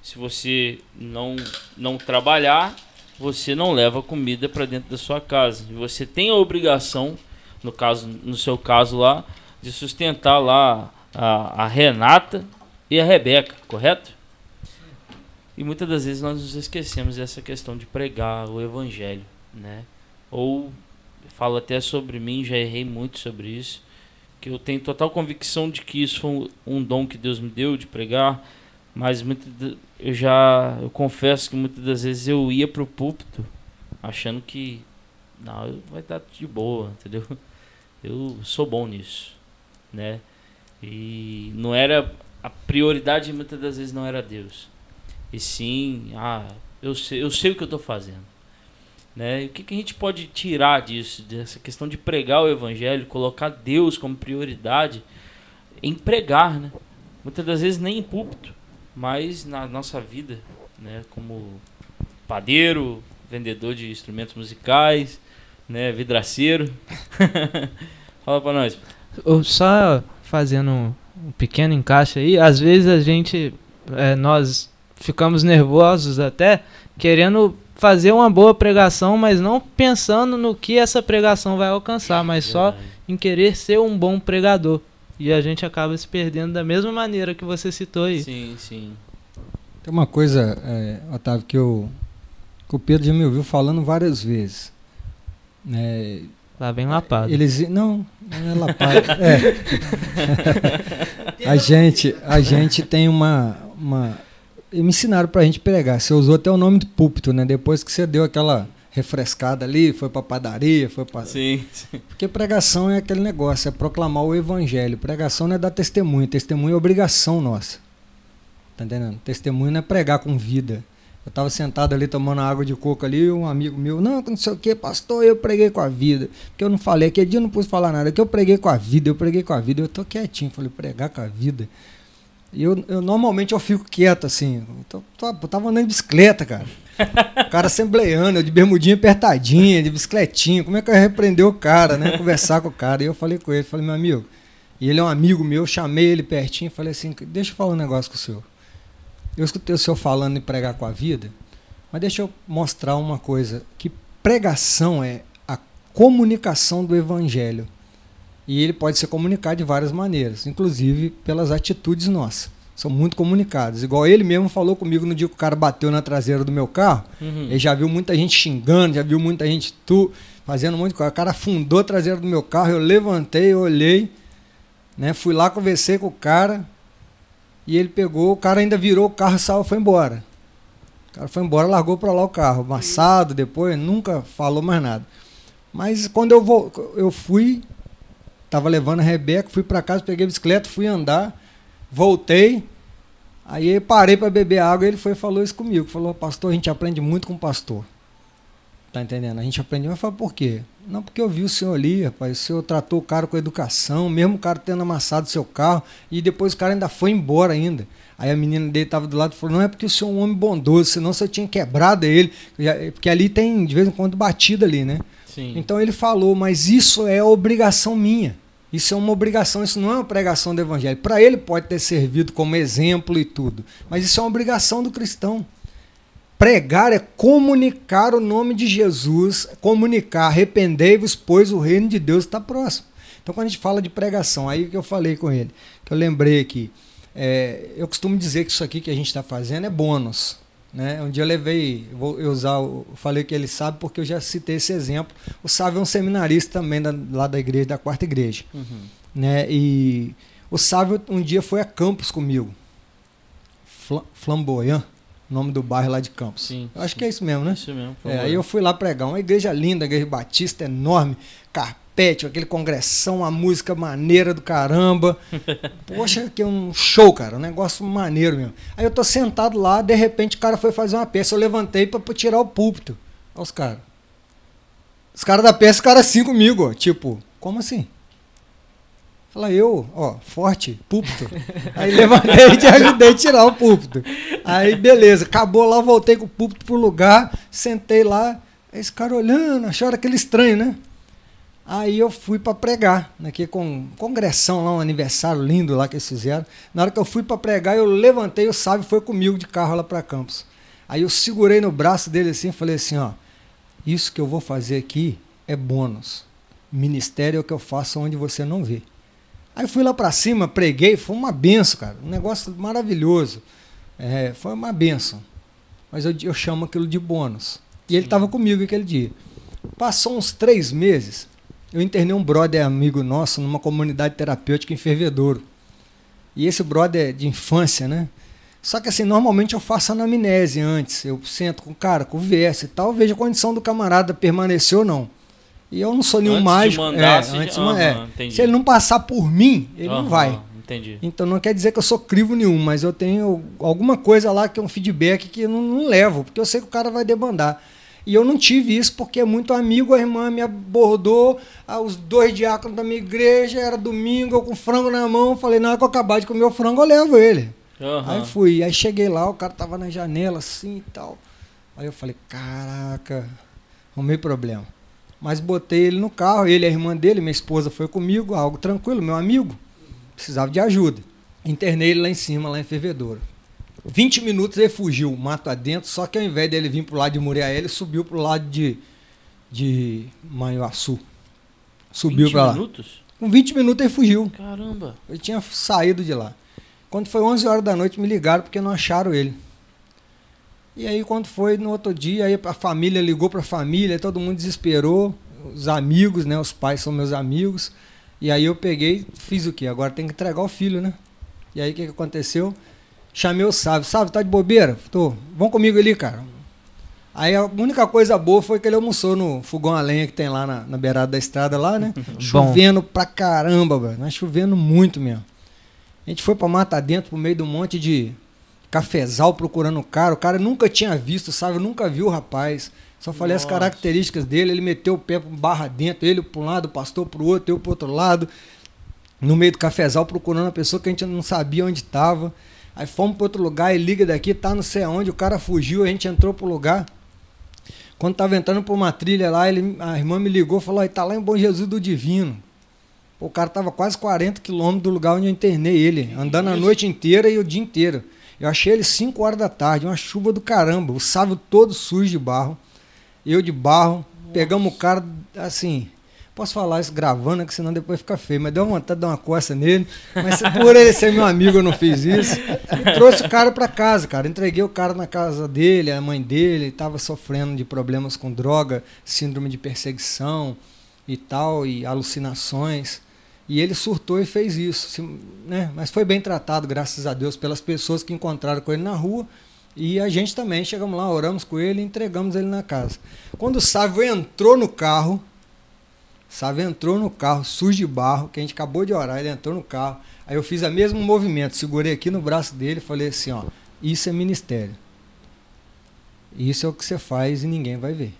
[SPEAKER 1] Se você não, não trabalhar, você não leva comida para dentro da sua casa. E você tem a obrigação, no, caso, no seu caso lá, de sustentar lá a, a Renata e a Rebeca, correto? E muitas das vezes nós nos esquecemos dessa questão de pregar o evangelho, né? Ou falo até sobre mim, já errei muito sobre isso, que eu tenho total convicção de que isso foi um, dom que Deus me deu de pregar, mas muito, eu já eu confesso que muitas das vezes eu ia pro púlpito achando que não, vai estar de boa, (laughs) entendeu? Eu sou bom nisso, né? E não era a prioridade muitas das vezes não era Deus. E sim, ah, eu sei, eu sei o que eu estou fazendo. Né? E o que, que a gente pode tirar disso, dessa questão de pregar o evangelho, colocar Deus como prioridade em pregar, né? Muitas das vezes nem em púlpito, mas na nossa vida, né? Como padeiro, vendedor de instrumentos musicais, né? Vidraceiro. (laughs) Fala para nós.
[SPEAKER 3] Só fazendo um pequeno encaixe aí, às vezes a gente, é, nós ficamos nervosos até querendo fazer uma boa pregação, mas não pensando no que essa pregação vai alcançar, mas só em querer ser um bom pregador. E a gente acaba se perdendo da mesma maneira que você citou aí.
[SPEAKER 1] Sim, sim.
[SPEAKER 4] Tem uma coisa, é, Otávio, que, eu, que o Pedro já me ouviu falando várias vezes. É,
[SPEAKER 3] Tá bem lapado.
[SPEAKER 4] Eles não, não é lapado. é. (laughs) a gente, a gente tem uma, uma me ensinaram pra gente pregar. Você usou até o nome do púlpito, né? Depois que você deu aquela refrescada ali, foi pra padaria, foi pra.
[SPEAKER 1] Sim, sim.
[SPEAKER 4] Porque pregação é aquele negócio, é proclamar o evangelho. Pregação não é dar testemunho, testemunho é obrigação nossa. Tá entendendo? Testemunho não é pregar com vida. Eu estava sentado ali tomando água de coco ali, um amigo meu, não, não sei o que, pastor, eu preguei com a vida. Porque eu não falei, aquele dia eu não pude falar nada, que eu preguei com a vida, eu preguei com a vida, eu tô quietinho, falei, pregar com a vida. E eu, eu normalmente eu fico quieto assim. Eu, eu tava andando de bicicleta, cara. O cara assembleando, de bermudinha apertadinha, de bicicletinha. Como é que eu ia repreender o cara, né? Conversar com o cara. E eu falei com ele, falei, meu amigo, e ele é um amigo meu, chamei ele pertinho e falei assim, deixa eu falar um negócio com o senhor. Eu escutei o senhor falando em pregar com a vida. Mas deixa eu mostrar uma coisa, que pregação é a comunicação do evangelho. E ele pode ser comunicado de várias maneiras, inclusive pelas atitudes nossas. São muito comunicados. Igual ele mesmo falou comigo no dia que o cara bateu na traseira do meu carro. Uhum. Ele já viu muita gente xingando, já viu muita gente tu fazendo um monte de coisa. O cara afundou a traseira do meu carro, eu levantei, olhei, né? Fui lá, conversei com o cara. E ele pegou, o cara ainda virou o carro, saiu, foi embora. O cara foi embora, largou para lá o carro, amassado depois, nunca falou mais nada. Mas quando eu vou, eu fui, tava levando a Rebeca, fui para casa, peguei a bicicleta, fui andar, voltei, aí parei para beber água, e ele foi e falou isso comigo, falou: "Pastor, a gente aprende muito com o pastor". Tá entendendo? A gente aprendeu, mas fala por quê? Não, porque eu vi o senhor ali, rapaz. O senhor tratou o cara com educação, mesmo o cara tendo amassado seu carro, e depois o cara ainda foi embora ainda. Aí a menina dele estava do lado e falou: Não é porque o senhor é um homem bondoso, senão você tinha quebrado ele. Porque ali tem, de vez em quando, batida ali, né? Sim. Então ele falou: Mas isso é obrigação minha. Isso é uma obrigação, isso não é uma pregação do evangelho. Para ele pode ter servido como exemplo e tudo, mas isso é uma obrigação do cristão. Pregar é comunicar o nome de Jesus, comunicar, arrependei-vos, pois o reino de Deus está próximo. Então, quando a gente fala de pregação, aí que eu falei com ele, que eu lembrei aqui, é, eu costumo dizer que isso aqui que a gente está fazendo é bônus. Né? Um dia eu levei, vou usar, eu falei que ele sabe porque eu já citei esse exemplo. O Sávio é um seminarista também da, lá da igreja, da quarta igreja. Uhum. Né? E o Sávio um dia foi a Campos comigo, Flamboyant nome do bairro lá de Campos. Sim, eu acho que é isso mesmo, né? Isso mesmo. É, aí eu fui lá pregar, uma igreja linda, igreja batista enorme, carpete, aquele congressão, uma música maneira do caramba. (laughs) Poxa, que é um show, cara, um negócio maneiro mesmo. Aí eu tô sentado lá, de repente o cara foi fazer uma peça, eu levantei para tirar o púlpito. Olha os caras. Os caras da peça ficaram assim comigo, ó, tipo, como assim? Fala, eu, ó, forte, púlpito. (laughs) Aí levantei e te ajudei a tirar o púlpito. Aí, beleza, acabou lá, voltei com o púlpito pro lugar, sentei lá, esse cara olhando, acharam aquele estranho, né? Aí eu fui para pregar, naquele com congressão lá, um aniversário lindo lá que eles fizeram. Na hora que eu fui para pregar, eu levantei, o sábio foi comigo de carro lá para Campos. Aí eu segurei no braço dele assim e falei assim, ó, isso que eu vou fazer aqui é bônus. Ministério é o que eu faço onde você não vê. Aí fui lá para cima, preguei, foi uma benção, cara. Um negócio maravilhoso. É, foi uma benção. Mas eu, eu chamo aquilo de bônus. E ele estava comigo aquele dia. Passou uns três meses, eu internei um brother amigo nosso numa comunidade terapêutica em Fervedouro. E esse brother é de infância, né? Só que assim, normalmente eu faço anamnese antes. Eu sento com o cara, converso e tal, vejo a condição do camarada permaneceu ou não. E eu não sou nenhum antes mágico. De mandar, é, se... antes uhum, é. se ele não passar por mim, ele uhum, não vai. Entendi. Então não quer dizer que eu sou crivo nenhum, mas eu tenho alguma coisa lá que é um feedback que eu não, não levo, porque eu sei que o cara vai debandar. E eu não tive isso porque é muito amigo, a irmã me abordou, ah, os dois diáconos da minha igreja, era domingo, eu com frango na mão, falei, na hora que eu acabar de comer o frango, eu levo ele. Uhum. Aí fui, aí cheguei lá, o cara tava na janela assim e tal. Aí eu falei, caraca, arrumei problema. Mas botei ele no carro, ele e a irmã dele, minha esposa foi comigo, algo tranquilo, meu amigo. Precisava de ajuda. Internei ele lá em cima, lá em Fervedouro. 20 minutos ele fugiu, mato adentro, só que ao invés dele vir pro lado de Muriaé, ele subiu pro lado de, de Manhuaçu. Subiu para lá. 20 minutos? Com 20 minutos ele fugiu.
[SPEAKER 1] Caramba.
[SPEAKER 4] Ele tinha saído de lá. Quando foi 11 horas da noite, me ligaram porque não acharam ele. E aí quando foi no outro dia, aí a família ligou para a família, todo mundo desesperou, os amigos, né, os pais são meus amigos. E aí eu peguei, fiz o quê? Agora tem que entregar o filho, né? E aí o que, que aconteceu? Chamei o Sábio, Sábio, tá de bobeira? Tô, vão comigo ali, cara. Aí a única coisa boa foi que ele almoçou no fogão a lenha que tem lá na, na beirada da estrada lá, né? (laughs) chovendo pra caramba, velho. Mas chovendo muito mesmo. A gente foi pra mata dentro, pro meio de um monte de cafezal procurando o cara. O cara nunca tinha visto, sabe? Eu nunca viu o rapaz. Só falei Nossa. as características dele. Ele meteu o pé barra dentro, ele para um lado, o pastor para o outro, eu para outro lado. No meio do cafezal procurando a pessoa que a gente não sabia onde estava. Aí fomos para outro lugar, ele liga daqui, tá não sei aonde, o cara fugiu, a gente entrou pro lugar. Quando tava entrando por uma trilha lá, ele, a irmã me ligou e falou: aí tá lá em Bom Jesus do Divino. O cara tava quase 40 quilômetros do lugar onde eu internei ele, andando a noite inteira e o dia inteiro. Eu achei ele 5 horas da tarde, uma chuva do caramba, o sábio todo sujo de barro, eu de barro, pegamos o cara assim. Posso falar isso gravando, que senão depois fica feio, mas deu vontade de dar uma coça nele. Mas (laughs) por ele ser meu amigo, eu não fiz isso. E trouxe o cara para casa, cara. Entreguei o cara na casa dele, a mãe dele estava sofrendo de problemas com droga, síndrome de perseguição e tal, e alucinações. E ele surtou e fez isso. Né? Mas foi bem tratado, graças a Deus, pelas pessoas que encontraram com ele na rua. E a gente também chegamos lá, oramos com ele e entregamos ele na casa. Quando o Sávio entrou no carro, Sávio entrou no carro, sujo de barro, que a gente acabou de orar, ele entrou no carro. Aí eu fiz o mesmo movimento, segurei aqui no braço dele e falei assim, ó, isso é ministério. Isso é o que você faz e ninguém vai ver.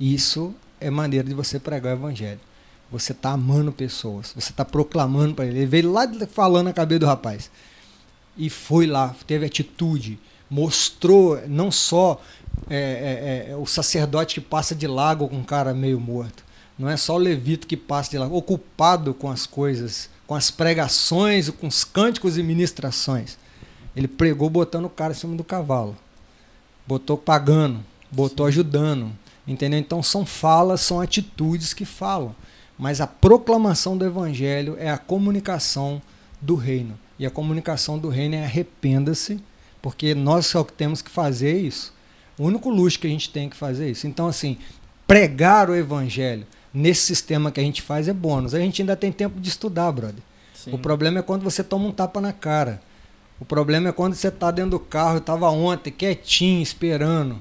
[SPEAKER 4] Isso é maneira de você pregar o evangelho. Você está amando pessoas, você está proclamando para ele. Ele veio lá falando na cabeça do rapaz. E foi lá, teve atitude, mostrou não só é, é, é, o sacerdote que passa de lago com um cara meio morto. Não é só o levito que passa de lago, ocupado com as coisas, com as pregações, com os cânticos e ministrações. Ele pregou botando o cara em cima do cavalo. Botou pagando, botou ajudando. Entendeu? Então são falas, são atitudes que falam. Mas a proclamação do evangelho é a comunicação do reino. E a comunicação do reino é arrependa-se, porque nós só temos que fazer isso. O único luxo que a gente tem que fazer é isso. Então, assim, pregar o evangelho nesse sistema que a gente faz é bônus. A gente ainda tem tempo de estudar, brother. Sim. O problema é quando você toma um tapa na cara. O problema é quando você está dentro do carro, eu estava ontem quietinho, esperando.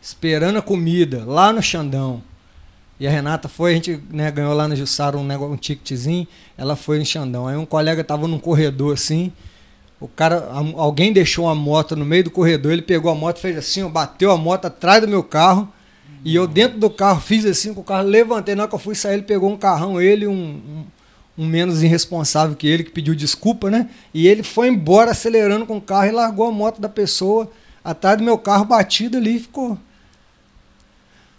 [SPEAKER 4] Esperando a comida, lá no Xandão. E a Renata foi, a gente né, ganhou lá no Jussara um, negócio, um ticketzinho, ela foi em Xandão. Aí um colega tava num corredor assim, o cara, alguém deixou uma moto no meio do corredor, ele pegou a moto, fez assim, bateu a moto atrás do meu carro, e eu dentro do carro fiz assim com o carro, levantei, na hora que eu fui sair, ele pegou um carrão, ele, um, um, um menos irresponsável que ele, que pediu desculpa, né? E ele foi embora acelerando com o carro e largou a moto da pessoa atrás do meu carro batido ali e ficou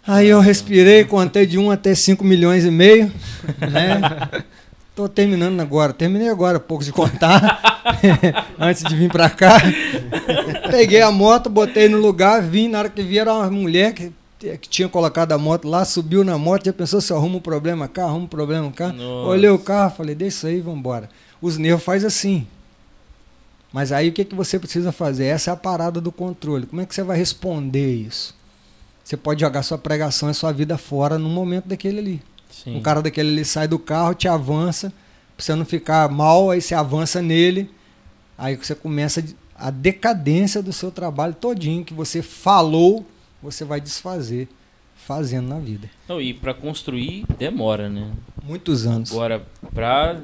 [SPEAKER 4] Aí eu respirei, contei de 1 até 5 milhões e meio, né? (laughs) Tô terminando agora, terminei agora, pouco de contar, (laughs) antes de vir para cá. (laughs) Peguei a moto, botei no lugar, vim, na hora que vi era uma mulher que, que tinha colocado a moto lá, subiu na moto, já pensou se arruma um problema cá, arruma um problema cá. Nossa. Olhei o carro, falei, deixa isso aí, vamos embora. Os nervos faz assim. Mas aí o que, que você precisa fazer? Essa é a parada do controle. Como é que você vai responder isso? Você pode jogar sua pregação e sua vida fora no momento daquele ali. Sim. Um cara daquele ali sai do carro, te avança, pra você não ficar mal, aí você avança nele, aí você começa a decadência do seu trabalho todinho que você falou, você vai desfazer fazendo na vida.
[SPEAKER 1] Não, e para construir demora, né?
[SPEAKER 4] Muitos anos.
[SPEAKER 1] Agora, para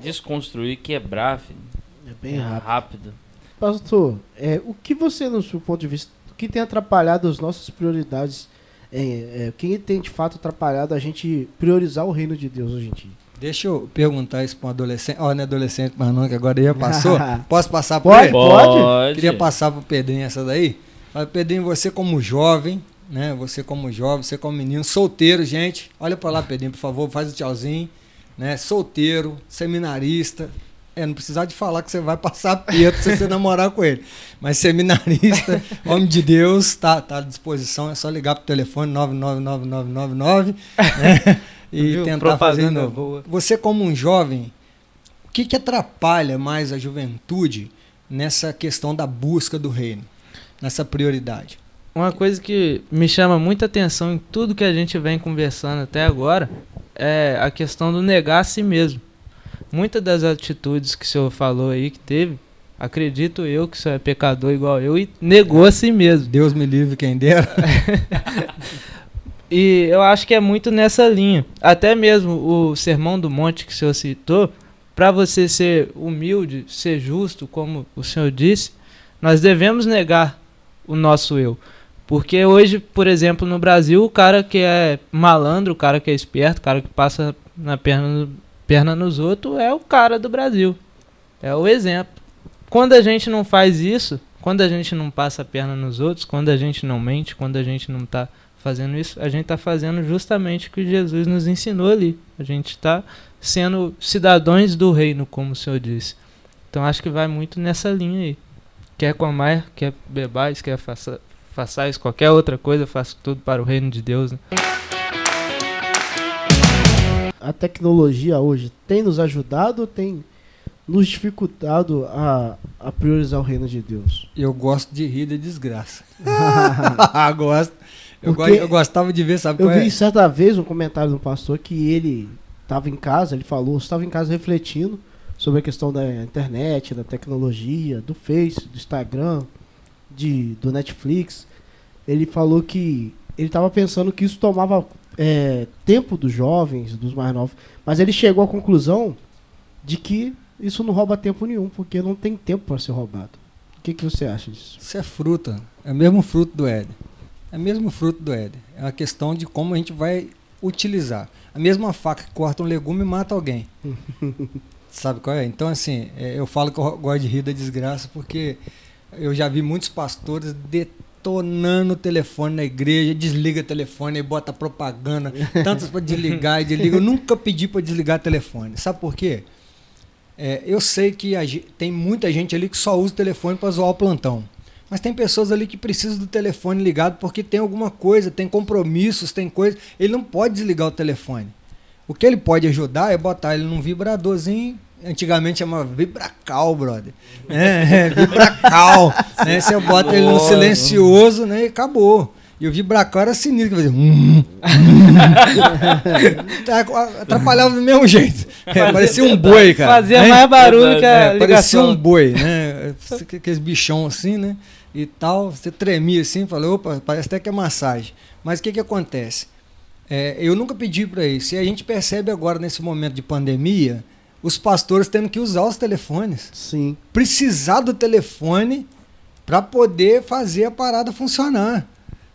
[SPEAKER 1] desconstruir, quebrar, filho,
[SPEAKER 2] é bem rápido.
[SPEAKER 1] rápido.
[SPEAKER 2] Pastor, é, o que você, no seu ponto de vista, que tem atrapalhado as nossas prioridades? É, é, quem tem de fato atrapalhado a gente priorizar o reino de Deus hoje em dia?
[SPEAKER 4] Deixa eu perguntar isso para um adolescente. Ó, oh, não é adolescente, mas não, que agora já passou. (laughs) Posso passar
[SPEAKER 2] para ele? Pode.
[SPEAKER 4] Queria passar para o Pedrinho essa daí. Fala, Pedrinho, você como jovem, né? Você como jovem, você como menino, solteiro, gente. Olha para lá, Pedrinho, por favor, faz o tchauzinho. Né? Solteiro, seminarista, é, não precisar de falar que você vai passar perto se você namorar com ele. Mas seminarista, (laughs) homem de Deus, tá, tá à disposição. É só ligar pro telefone 999999 né? (laughs) e Viu? tentar fazer novo. Boa. Você como um jovem, o que, que atrapalha mais a juventude nessa questão da busca do reino, nessa prioridade?
[SPEAKER 3] Uma coisa que me chama muita atenção em tudo que a gente vem conversando até agora é a questão do negar a si mesmo muitas das atitudes que o senhor falou aí que teve, acredito eu que o senhor é pecador igual eu e negou a si mesmo.
[SPEAKER 4] Deus me livre quem dera. (laughs)
[SPEAKER 3] e eu acho que é muito nessa linha. Até mesmo o Sermão do Monte que o senhor citou, para você ser humilde, ser justo, como o senhor disse, nós devemos negar o nosso eu. Porque hoje, por exemplo, no Brasil, o cara que é malandro, o cara que é esperto, o cara que passa na perna perna nos outros é o cara do Brasil. É o exemplo. Quando a gente não faz isso, quando a gente não passa a perna nos outros, quando a gente não mente, quando a gente não está fazendo isso, a gente está fazendo justamente o que Jesus nos ensinou ali. A gente está sendo cidadãos do reino, como o Senhor disse. Então acho que vai muito nessa linha aí. quer comar, quer bebais, quer faça, façais qualquer outra coisa, faça tudo para o reino de Deus. Né?
[SPEAKER 2] A tecnologia hoje tem nos ajudado ou tem nos dificultado a, a priorizar o reino de Deus?
[SPEAKER 4] Eu gosto de rir da desgraça. (laughs) gosto. Eu, go eu, gostava de ver, sabe
[SPEAKER 2] Eu vi
[SPEAKER 4] é?
[SPEAKER 2] certa vez um comentário do pastor que ele estava em casa, ele falou, estava em casa refletindo sobre a questão da internet, da tecnologia, do Face, do Instagram, de, do Netflix. Ele falou que ele estava pensando que isso tomava é, tempo dos jovens, dos mais novos, mas ele chegou à conclusão de que isso não rouba tempo nenhum, porque não tem tempo para ser roubado. O que, que você acha disso?
[SPEAKER 4] Isso é fruta, é o mesmo fruto do Éden. É o mesmo fruto do Éden. É uma questão de como a gente vai utilizar. A mesma faca que corta um legume mata alguém. (laughs) Sabe qual é? Então, assim, é, eu falo que eu gosto de rir da desgraça porque eu já vi muitos pastores detonando o telefone na igreja, desliga o telefone e bota propaganda, tantos para desligar e desliga. Eu nunca pedi para desligar o telefone. Sabe por quê? É, eu sei que a, tem muita gente ali que só usa o telefone para zoar o plantão. Mas tem pessoas ali que precisam do telefone ligado porque tem alguma coisa, tem compromissos, tem coisa. Ele não pode desligar o telefone. O que ele pode ajudar é botar ele num vibradorzinho. Antigamente chamava vibracal, brother. É, é vibracal. né? Você bota ele no silencioso né? e acabou. E o vibracal era sinistro, fazia. Hum, hum. (laughs) Atrapalhava do mesmo jeito. É, parecia um boi, cara.
[SPEAKER 3] Fazia mais barulho que a
[SPEAKER 4] é, Parecia um boi, né? Aqueles bichão assim, né? E tal. Você tremia assim, falou, opa, parece até que é massagem. Mas o que, que acontece? É, eu nunca pedi para isso. E a gente percebe agora, nesse momento de pandemia, os pastores tendo que usar os telefones.
[SPEAKER 2] Sim.
[SPEAKER 4] Precisar do telefone para poder fazer a parada funcionar.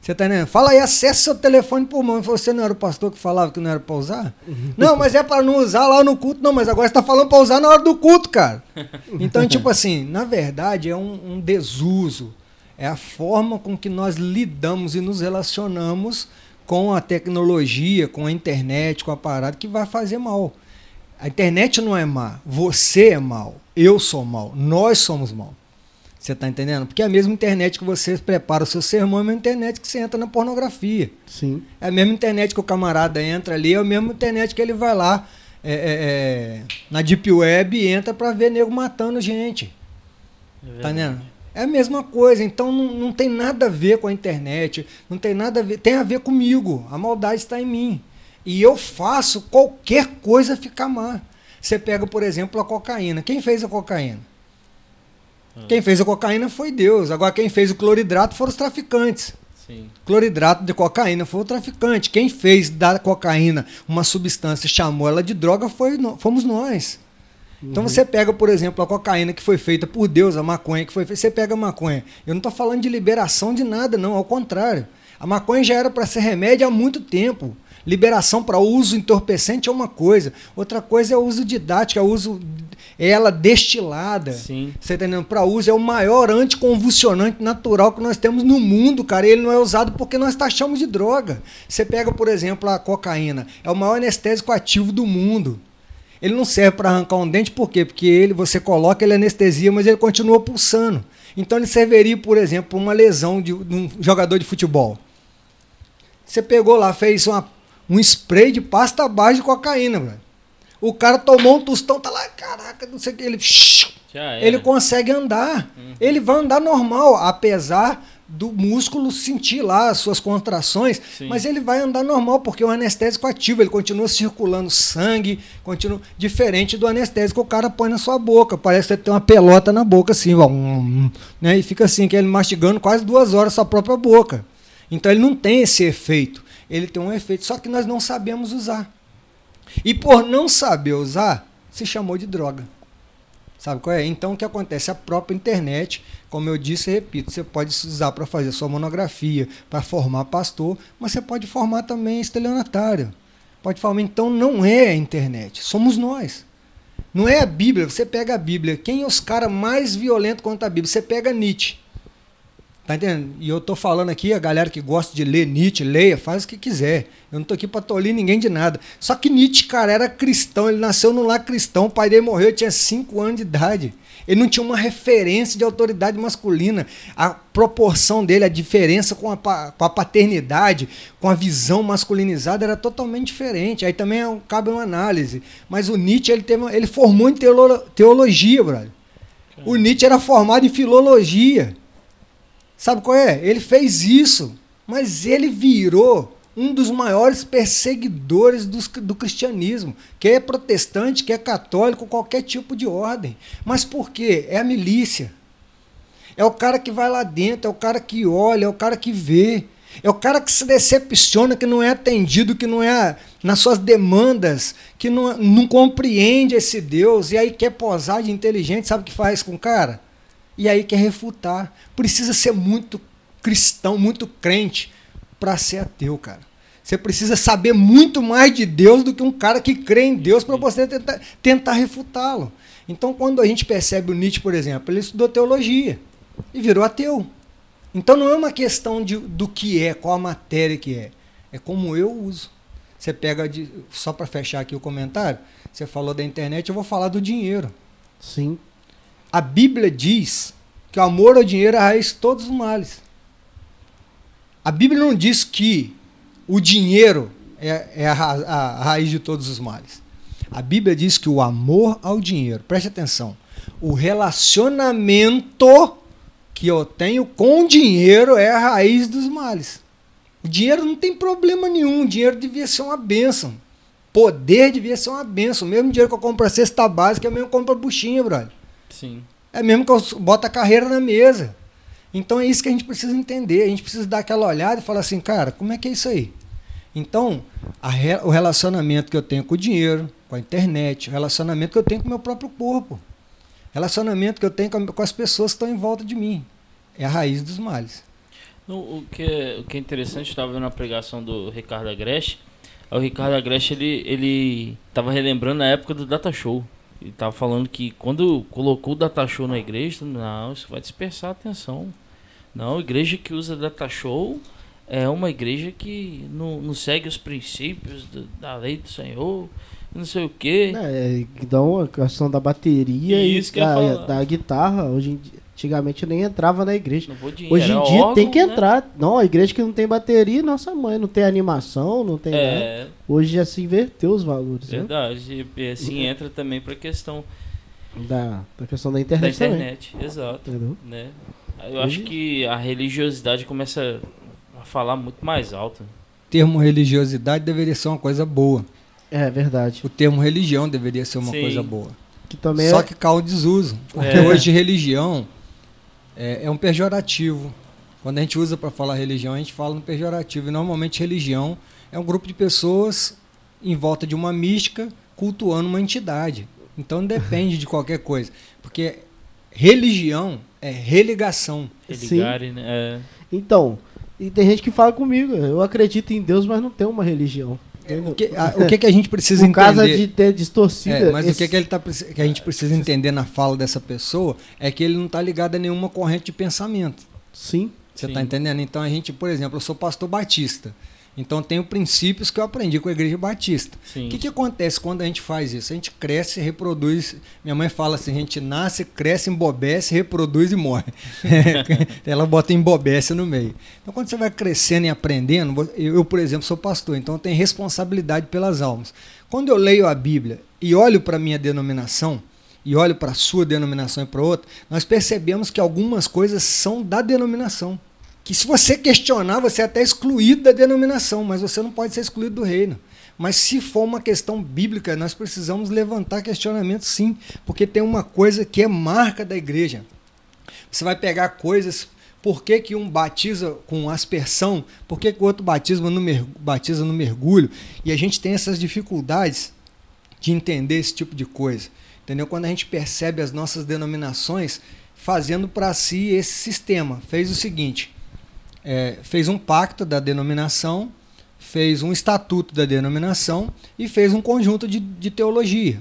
[SPEAKER 4] Você tá entendendo? Fala aí, acesse seu telefone por mão. Você não era o pastor que falava que não era para usar? Uhum. Não, mas é para não usar lá no culto. Não, mas agora você tá falando para usar na hora do culto, cara. (laughs) Então, tipo assim, na verdade é um, um desuso. É a forma com que nós lidamos e nos relacionamos com a tecnologia, com a internet, com a parada, que vai fazer mal. A internet não é má, você é mal, eu sou mal, nós somos mal. Você está entendendo? Porque é a mesma internet que você prepara o seu sermão, é a mesma internet que você entra na pornografia.
[SPEAKER 2] Sim.
[SPEAKER 4] É a mesma internet que o camarada entra ali, é a mesma internet que ele vai lá é, é, é, na Deep Web e entra para ver nego matando gente. É tá entendendo? É a mesma coisa, então não, não tem nada a ver com a internet, não tem nada a ver, tem a ver comigo. A maldade está em mim. E eu faço qualquer coisa ficar má. Você pega, por exemplo, a cocaína. Quem fez a cocaína? Ah. Quem fez a cocaína foi Deus. Agora, quem fez o cloridrato foram os traficantes. Sim. Cloridrato de cocaína foi o traficante. Quem fez da cocaína uma substância e chamou ela de droga foi, fomos nós. Então uhum. você pega, por exemplo, a cocaína que foi feita por Deus, a maconha que foi feita, você pega a maconha. Eu não estou falando de liberação de nada, não, ao contrário. A maconha já era para ser remédio há muito tempo. Liberação para uso entorpecente é uma coisa, outra coisa é o uso didático, é o uso ela destilada.
[SPEAKER 1] Sim.
[SPEAKER 4] Você tá entendendo? Para uso é o maior anticonvulsionante natural que nós temos no mundo, cara. E ele não é usado porque nós taxamos de droga. Você pega, por exemplo, a cocaína, é o maior anestésico ativo do mundo. Ele não serve para arrancar um dente, por quê? Porque ele, você coloca, ele anestesia, mas ele continua pulsando. Então ele serviria, por exemplo, para uma lesão de, de, um jogador de futebol. Você pegou lá, fez uma, um spray de pasta base de cocaína, mano. O cara tomou um tostão, tá lá, caraca, não sei o que, ele. Ele consegue andar. Uhum. Ele vai andar normal, apesar do músculo sentir lá as suas contrações, Sim. mas ele vai andar normal, porque o anestésico ativo, ele continua circulando sangue, continua diferente do anestésico que o cara põe na sua boca. Parece que tem uma pelota na boca, assim, ó, né? E fica assim, que ele mastigando quase duas horas sua própria boca. Então ele não tem esse efeito. Ele tem um efeito, só que nós não sabemos usar. E por não saber usar, se chamou de droga. Sabe qual é? Então o que acontece? A própria internet, como eu disse e repito, você pode usar para fazer sua monografia, para formar pastor, mas você pode formar também estelionatário. Pode formar, então não é a internet, somos nós. Não é a Bíblia, você pega a Bíblia. Quem é os caras mais violentos contra a Bíblia? Você pega Nietzsche. Tá entendendo? E eu tô falando aqui, a galera que gosta de ler Nietzsche, leia, faz o que quiser. Eu não tô aqui pra tolir ninguém de nada. Só que Nietzsche, cara, era cristão, ele nasceu num lar cristão, o pai dele morreu, ele tinha 5 anos de idade. Ele não tinha uma referência de autoridade masculina. A proporção dele, a diferença com a, com a paternidade, com a visão masculinizada era totalmente diferente. Aí também é cabe uma análise. Mas o Nietzsche, ele, teve, ele formou em teologia, brother. O Nietzsche era formado em filologia. Sabe qual é? Ele fez isso, mas ele virou um dos maiores perseguidores do, do cristianismo, que é protestante, que é católico, qualquer tipo de ordem. Mas por quê? É a milícia. É o cara que vai lá dentro, é o cara que olha, é o cara que vê. É o cara que se decepciona, que não é atendido, que não é nas suas demandas, que não, não compreende esse Deus, e aí quer posar de inteligente, sabe o que faz com o cara? E aí quer refutar. Precisa ser muito cristão, muito crente para ser ateu, cara. Você precisa saber muito mais de Deus do que um cara que crê em Deus para você tentar, tentar refutá-lo. Então, quando a gente percebe o Nietzsche, por exemplo, ele estudou teologia e virou ateu. Então, não é uma questão de, do que é, qual a matéria que é. É como eu uso. Você pega, de, só para fechar aqui o comentário, você falou da internet, eu vou falar do dinheiro.
[SPEAKER 2] Sim.
[SPEAKER 4] A Bíblia diz que o amor ao dinheiro é a raiz de todos os males. A Bíblia não diz que o dinheiro é, é a, a, a raiz de todos os males. A Bíblia diz que o amor ao dinheiro, preste atenção, o relacionamento que eu tenho com o dinheiro é a raiz dos males. O dinheiro não tem problema nenhum, o dinheiro devia ser uma bênção. Poder devia ser uma bênção. O mesmo dinheiro que eu compro a cesta básica, é mesmo eu compro a buchinha, brother.
[SPEAKER 1] Sim.
[SPEAKER 4] É mesmo que eu boto a carreira na mesa. Então é isso que a gente precisa entender. A gente precisa dar aquela olhada e falar assim, cara, como é que é isso aí? Então, re, o relacionamento que eu tenho com o dinheiro, com a internet, o relacionamento que eu tenho com o meu próprio corpo, relacionamento que eu tenho com, com as pessoas que estão em volta de mim, é a raiz dos males.
[SPEAKER 1] O, que, é, o que é interessante, estava vendo a pregação do Ricardo Agreste, o Ricardo Agreste ele ele estava relembrando a época do Data Show. Ele estava falando que quando colocou o Data Show na igreja, não, isso vai dispersar a atenção. Não, a igreja que usa data show é uma igreja que não, não segue os princípios do, da lei do Senhor, não sei o quê.
[SPEAKER 2] É, então a questão da bateria e, e da, da, guitarra, hoje em dia, antigamente eu nem entrava na igreja. Dinheiro, hoje em dia órgão, tem que né? entrar. Não, a igreja que não tem bateria, nossa mãe, não tem animação, não tem é. nada. Hoje já se inverteu os valores.
[SPEAKER 1] Né? Verdade, né? e assim entra também para a questão
[SPEAKER 2] da, da questão da internet.
[SPEAKER 1] Da internet, também. exato. Entendeu? Né? Eu acho que a religiosidade começa a falar muito mais alto.
[SPEAKER 4] O termo religiosidade deveria ser uma coisa boa.
[SPEAKER 2] É verdade.
[SPEAKER 4] O termo religião deveria ser uma Sim. coisa boa.
[SPEAKER 2] Que também
[SPEAKER 4] Só
[SPEAKER 2] é...
[SPEAKER 4] que cai o desuso. Porque é. hoje religião é, é, um pejorativo. Quando a gente usa para falar religião, a gente fala no pejorativo. E normalmente religião é um grupo de pessoas em volta de uma mística cultuando uma entidade. Então depende de qualquer coisa. Porque religião é religação.
[SPEAKER 1] Religare, né? É.
[SPEAKER 2] Então, e tem gente que fala comigo, eu acredito em Deus, mas não tenho uma religião.
[SPEAKER 4] É, o que, a, (laughs) o que, que a gente precisa entender? Por
[SPEAKER 2] causa de ter distorcida.
[SPEAKER 4] É, mas esse... o que, que, ele tá, que a gente precisa entender na fala dessa pessoa é que ele não está ligado a nenhuma corrente de pensamento.
[SPEAKER 2] Sim.
[SPEAKER 4] Você está entendendo? Então a gente, por exemplo, eu sou pastor batista. Então tenho princípios que eu aprendi com a igreja batista. O que, que acontece quando a gente faz isso? A gente cresce, reproduz. Minha mãe fala assim: a gente nasce, cresce, embobece, reproduz e morre. (laughs) Ela bota embobece no meio. Então quando você vai crescendo e aprendendo, eu, por exemplo, sou pastor, então eu tenho responsabilidade pelas almas. Quando eu leio a Bíblia e olho para a minha denominação, e olho para a sua denominação e para outra, nós percebemos que algumas coisas são da denominação que se você questionar, você é até excluído da denominação, mas você não pode ser excluído do reino. Mas se for uma questão bíblica, nós precisamos levantar questionamento sim, porque tem uma coisa que é marca da igreja. Você vai pegar coisas, por que, que um batiza com aspersão, por que, que o outro batismo no batiza no mergulho, e a gente tem essas dificuldades de entender esse tipo de coisa. Entendeu? Quando a gente percebe as nossas denominações fazendo para si esse sistema, fez o seguinte: é, fez um pacto da denominação, fez um estatuto da denominação e fez um conjunto de, de teologia.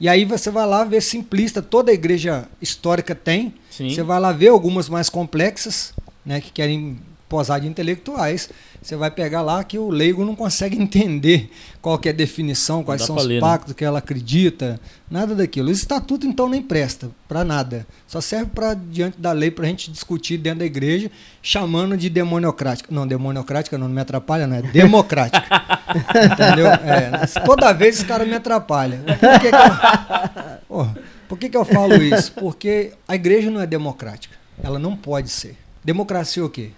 [SPEAKER 4] E aí você vai lá ver simplista, toda a igreja histórica tem. Sim. Você vai lá ver algumas mais complexas, né, que querem posar de intelectuais. Você vai pegar lá que o leigo não consegue (laughs) entender qual que é a definição, quais são os ler, né? pactos né? que ela acredita, nada daquilo. O estatuto então nem presta para nada. Só serve para diante da lei para a gente discutir dentro da igreja, chamando de demoniocrática. Não, demoniocrática não, não me atrapalha, não é democrática. (laughs) Entendeu? É, toda vez esse cara me atrapalha. Por que, que eu, (laughs) porra, por que, que eu falo isso? Porque a igreja não é democrática. Ela não pode ser. Democracia é o quê?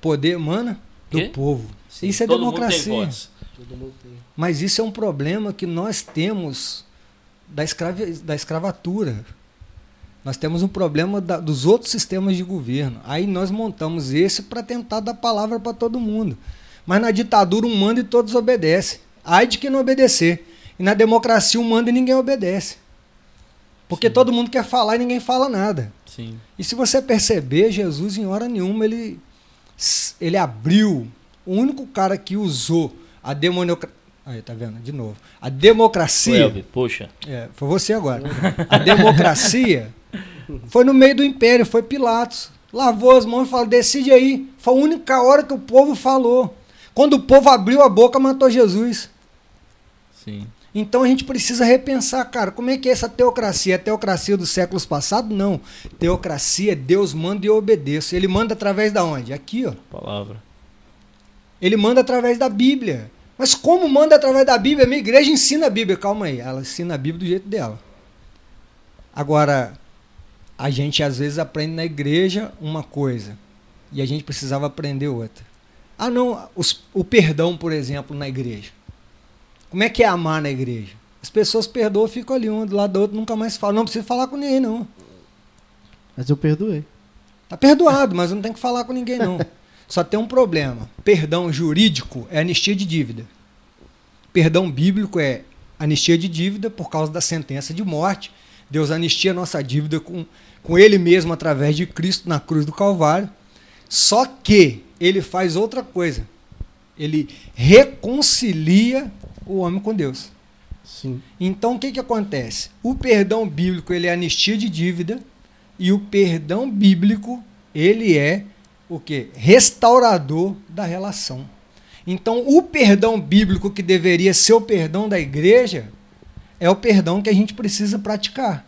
[SPEAKER 4] Poder emana do que? povo. Sim, isso é democracia. Mas isso é um problema que nós temos da, escravi da escravatura. Nós temos um problema da, dos outros sistemas de governo. Aí nós montamos esse para tentar dar palavra para todo mundo. Mas na ditadura um manda e todos obedecem. Ai de quem não obedecer. E na democracia um manda e ninguém obedece. Porque Sim. todo mundo quer falar e ninguém fala nada.
[SPEAKER 1] Sim.
[SPEAKER 4] E se você perceber, Jesus em hora nenhuma ele ele abriu, o único cara que usou a democracia. Aí, tá vendo? De novo. A democracia.
[SPEAKER 1] Puxa.
[SPEAKER 4] É, foi você agora. A democracia (laughs) foi no meio do império, foi Pilatos. Lavou as mãos e falou: decide aí. Foi a única hora que o povo falou. Quando o povo abriu a boca, matou Jesus.
[SPEAKER 1] Sim.
[SPEAKER 4] Então a gente precisa repensar, cara, como é que é essa teocracia? É a teocracia dos séculos passados? Não. Teocracia é Deus manda e eu obedeço. Ele manda através da onde? Aqui, ó.
[SPEAKER 1] Palavra.
[SPEAKER 4] Ele manda através da Bíblia. Mas como manda através da Bíblia? A minha igreja ensina a Bíblia. Calma aí, ela ensina a Bíblia do jeito dela. Agora, a gente às vezes aprende na igreja uma coisa e a gente precisava aprender outra. Ah, não, os, o perdão, por exemplo, na igreja. Como é que é amar na igreja? As pessoas perdoam, ficam ali um do lado do outro, nunca mais falam. Não precisa falar com ninguém, não.
[SPEAKER 2] Mas eu perdoei.
[SPEAKER 4] Tá perdoado, mas não tem que falar com ninguém, não. (laughs) Só tem um problema. Perdão jurídico é anistia de dívida. Perdão bíblico é anistia de dívida por causa da sentença de morte. Deus anistia a nossa dívida com, com Ele mesmo através de Cristo na cruz do Calvário. Só que ele faz outra coisa. Ele reconcilia o homem com Deus.
[SPEAKER 2] Sim.
[SPEAKER 4] Então o que, que acontece? O perdão bíblico ele é anistia de dívida e o perdão bíblico ele é o que? Restaurador da relação. Então o perdão bíblico que deveria ser o perdão da igreja é o perdão que a gente precisa praticar,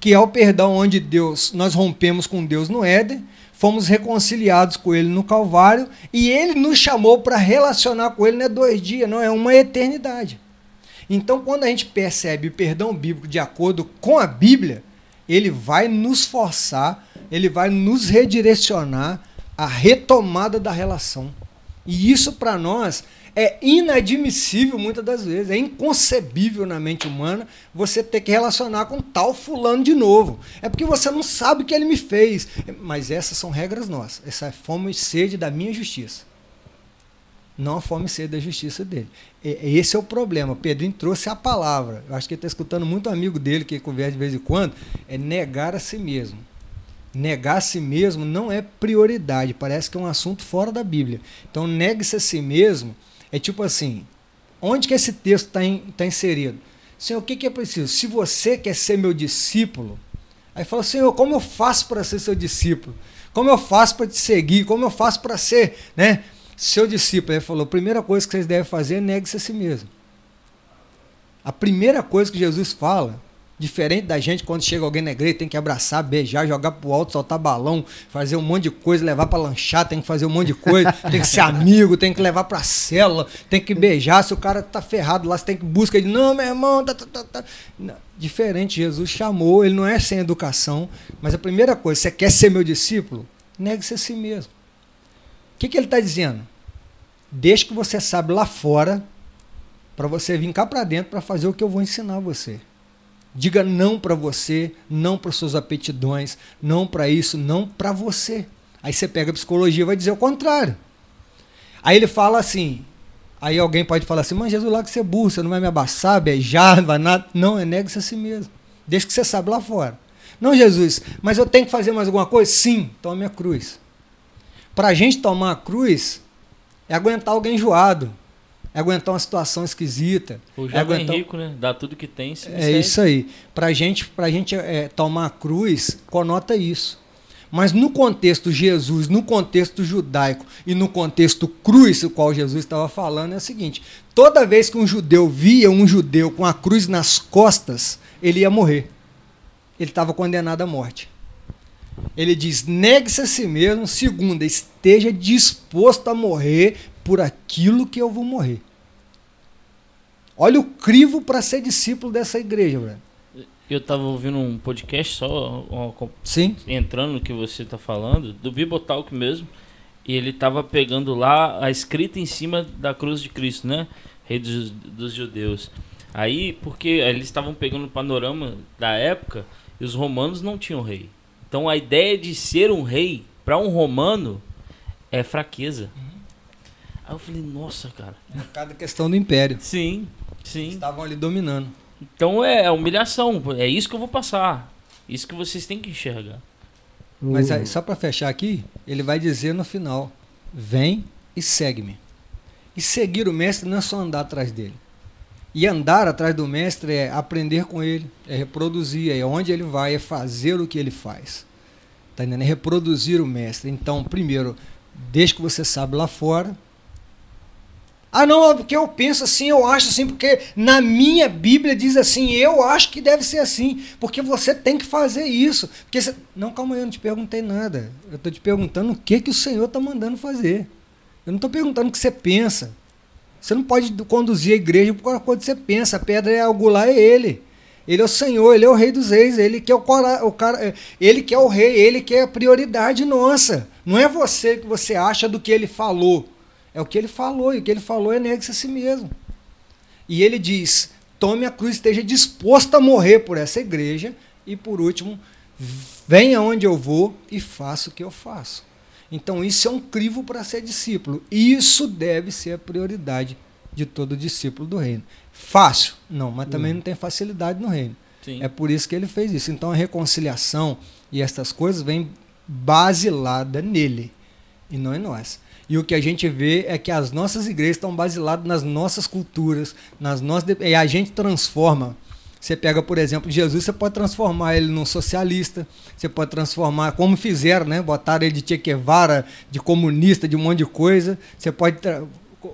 [SPEAKER 4] que é o perdão onde Deus nós rompemos com Deus no Éden fomos reconciliados com Ele no Calvário e Ele nos chamou para relacionar com Ele não é dois dias, não, é uma eternidade. Então, quando a gente percebe o perdão bíblico de acordo com a Bíblia, ele vai nos forçar, ele vai nos redirecionar à retomada da relação. E isso para nós é inadmissível muitas das vezes, é inconcebível na mente humana você ter que relacionar com tal fulano de novo. É porque você não sabe o que ele me fez. Mas essas são regras nossas. Essa é fome e sede da minha justiça. Não a fome e sede da justiça dele. Esse é o problema. Pedrinho trouxe a palavra. Eu acho que ele está escutando muito amigo dele que conversa de vez em quando. É negar a si mesmo negar a si mesmo não é prioridade, parece que é um assunto fora da Bíblia. Então, negue-se a si mesmo é tipo assim: onde que esse texto está tá inserido? Senhor, o que, que é preciso? Se você quer ser meu discípulo, aí fala, Senhor, como eu faço para ser seu discípulo? Como eu faço para te seguir? Como eu faço para ser né, seu discípulo? Ele falou: a primeira coisa que vocês devem fazer é negue-se a si mesmo. A primeira coisa que Jesus fala Diferente da gente, quando chega alguém na igreja, tem que abraçar, beijar, jogar pro alto, soltar balão, fazer um monte de coisa, levar para lanchar, tem que fazer um monte de coisa, (laughs) tem que ser amigo, tem que levar pra célula, tem que beijar. Se o cara tá ferrado lá, você tem que buscar ele. Não, meu irmão, tá, tá, tá, tá. Diferente, Jesus chamou, ele não é sem educação, mas a primeira coisa, você quer ser meu discípulo? Negue-se a si mesmo. O que, que ele está dizendo? Deixa que você sabe lá fora, para você vir cá para dentro para fazer o que eu vou ensinar você. Diga não para você, não para suas aptidões, não para isso, não para você. Aí você pega a psicologia e vai dizer o contrário. Aí ele fala assim, aí alguém pode falar assim, mas Jesus lá que você é burro, você não vai me abraçar, beijar, não vai nada. Não, é nega-se a si mesmo. Deixa que você sabe lá fora. Não, Jesus, mas eu tenho que fazer mais alguma coisa? Sim, tome a cruz. Para a gente tomar a cruz, é aguentar alguém enjoado é aguentar uma situação esquisita.
[SPEAKER 1] O
[SPEAKER 4] é aguentar...
[SPEAKER 1] rico, né? Dá tudo que tem.
[SPEAKER 4] é isso aí. Pra gente, pra gente é, tomar a cruz, conota isso. Mas no contexto Jesus, no contexto judaico e no contexto cruz, o qual Jesus estava falando, é o seguinte: toda vez que um judeu via um judeu com a cruz nas costas, ele ia morrer. Ele estava condenado à morte. Ele diz: negue-se a si mesmo, segunda, esteja disposto a morrer por aquilo que eu vou morrer. Olha o crivo para ser discípulo dessa igreja, velho.
[SPEAKER 1] Eu estava ouvindo um podcast só uma,
[SPEAKER 4] Sim.
[SPEAKER 1] entrando no que você está falando, do Bibotalk mesmo, e ele estava pegando lá a escrita em cima da cruz de Cristo, né? Rei dos, dos judeus. Aí, porque eles estavam pegando o panorama da época e os romanos não tinham rei. Então a ideia de ser um rei para um romano é fraqueza. Aí eu falei, nossa, cara.
[SPEAKER 4] Cada questão do império.
[SPEAKER 1] Sim, sim.
[SPEAKER 4] Estavam ali dominando.
[SPEAKER 1] Então é humilhação, é isso que eu vou passar. Isso que vocês têm que enxergar.
[SPEAKER 4] Mas aí, só para fechar aqui, ele vai dizer no final: Vem e segue-me. E seguir o mestre não é só andar atrás dele. E andar atrás do mestre é aprender com ele, é reproduzir, é onde ele vai, é fazer o que ele faz. Tá entendendo? É reproduzir o mestre. Então, primeiro, deixa que você sabe lá fora, ah, não, é porque eu penso assim, eu acho assim, porque na minha Bíblia diz assim, eu acho que deve ser assim, porque você tem que fazer isso. Porque você... Não, calma aí, eu não te perguntei nada. Eu estou te perguntando o que, que o Senhor está mandando fazer. Eu não estou perguntando o que você pensa. Você não pode conduzir a igreja por que você pensa. A pedra é algo lá, é ele. Ele é o Senhor, ele é o rei dos reis, ele que é o, o cara, ele que é o rei, ele que é a prioridade nossa. Não é você que você acha do que ele falou. É o que ele falou, e o que ele falou é negue-se a si mesmo. E ele diz: tome a cruz, esteja disposto a morrer por essa igreja, e por último, venha onde eu vou e faça o que eu faço. Então isso é um crivo para ser discípulo. Isso deve ser a prioridade de todo discípulo do reino. Fácil? Não, mas também não tem facilidade no reino. Sim. É por isso que ele fez isso. Então a reconciliação e essas coisas vêm basilada nele e não em nós. E o que a gente vê é que as nossas igrejas estão basiladas nas nossas culturas, nas nossas e a gente transforma. Você pega, por exemplo, Jesus, você pode transformar ele num socialista, você pode transformar, como fizeram, né? Botaram ele de Che Guevara, de comunista, de um monte de coisa. Você pode.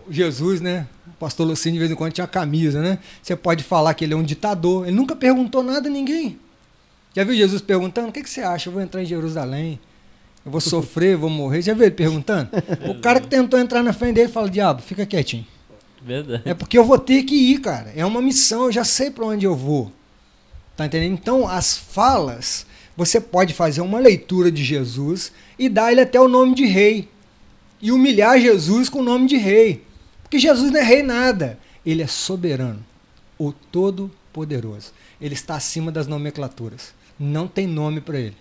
[SPEAKER 4] Jesus, né? O pastor Lucinho de vez em quando tinha camisa, né? Você pode falar que ele é um ditador. Ele nunca perguntou nada a ninguém. Já viu Jesus perguntando: o que, que você acha? Eu vou entrar em Jerusalém. Eu vou sofrer, vou morrer. Já viu ele perguntando? o cara que tentou entrar na frente dele fala: Diabo, fica quietinho.
[SPEAKER 1] Verdade.
[SPEAKER 4] É porque eu vou ter que ir, cara. É uma missão, eu já sei para onde eu vou. Tá entendendo? Então, as falas, você pode fazer uma leitura de Jesus e dar ele até o nome de rei. E humilhar Jesus com o nome de rei. Porque Jesus não é rei nada. Ele é soberano, o todo-poderoso. Ele está acima das nomenclaturas. Não tem nome para ele.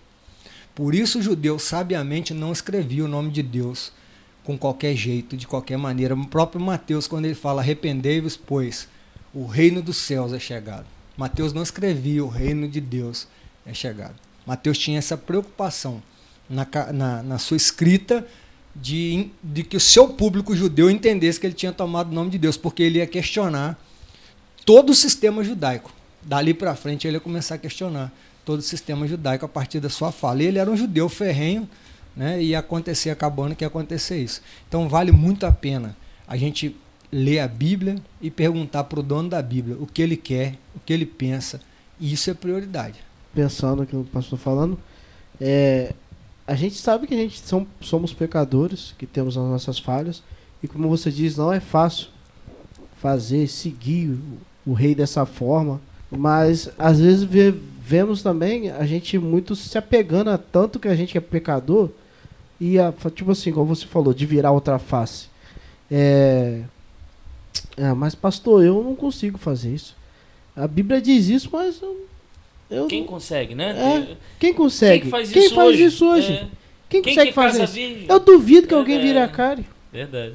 [SPEAKER 4] Por isso o judeu sabiamente não escrevia o nome de Deus com qualquer jeito, de qualquer maneira. O próprio Mateus, quando ele fala arrependei-vos, pois o reino dos céus é chegado. Mateus não escrevia o reino de Deus é chegado. Mateus tinha essa preocupação na, na, na sua escrita de, de que o seu público judeu entendesse que ele tinha tomado o nome de Deus, porque ele ia questionar todo o sistema judaico. Dali para frente ele ia começar a questionar todo o sistema judaico a partir da sua fala. E ele era um judeu ferrenho, né? E acontecer, acabando que ia acontecer isso. Então vale muito a pena a gente ler a Bíblia e perguntar para o dono da Bíblia o que ele quer, o que ele pensa. E isso é prioridade.
[SPEAKER 2] Pensando que o pastor falando, é, a gente sabe que a gente são, somos pecadores, que temos as nossas falhas, e como você diz, não é fácil fazer, seguir o, o rei dessa forma, mas às vezes vemos também a gente muito se apegando a tanto que a gente é pecador e a, tipo assim, como você falou, de virar outra face. É, é, mas pastor, eu não consigo fazer isso. A Bíblia diz isso, mas eu,
[SPEAKER 1] eu quem consegue, né?
[SPEAKER 2] É, quem consegue?
[SPEAKER 1] Quem faz
[SPEAKER 2] quem
[SPEAKER 1] isso
[SPEAKER 2] faz
[SPEAKER 1] hoje?
[SPEAKER 2] Isso hoje?
[SPEAKER 1] É.
[SPEAKER 2] Quem,
[SPEAKER 1] quem
[SPEAKER 2] consegue
[SPEAKER 1] que
[SPEAKER 2] fazer
[SPEAKER 1] casa
[SPEAKER 2] isso?
[SPEAKER 1] virgem?
[SPEAKER 2] Eu duvido que alguém vire a cara.
[SPEAKER 1] Verdade.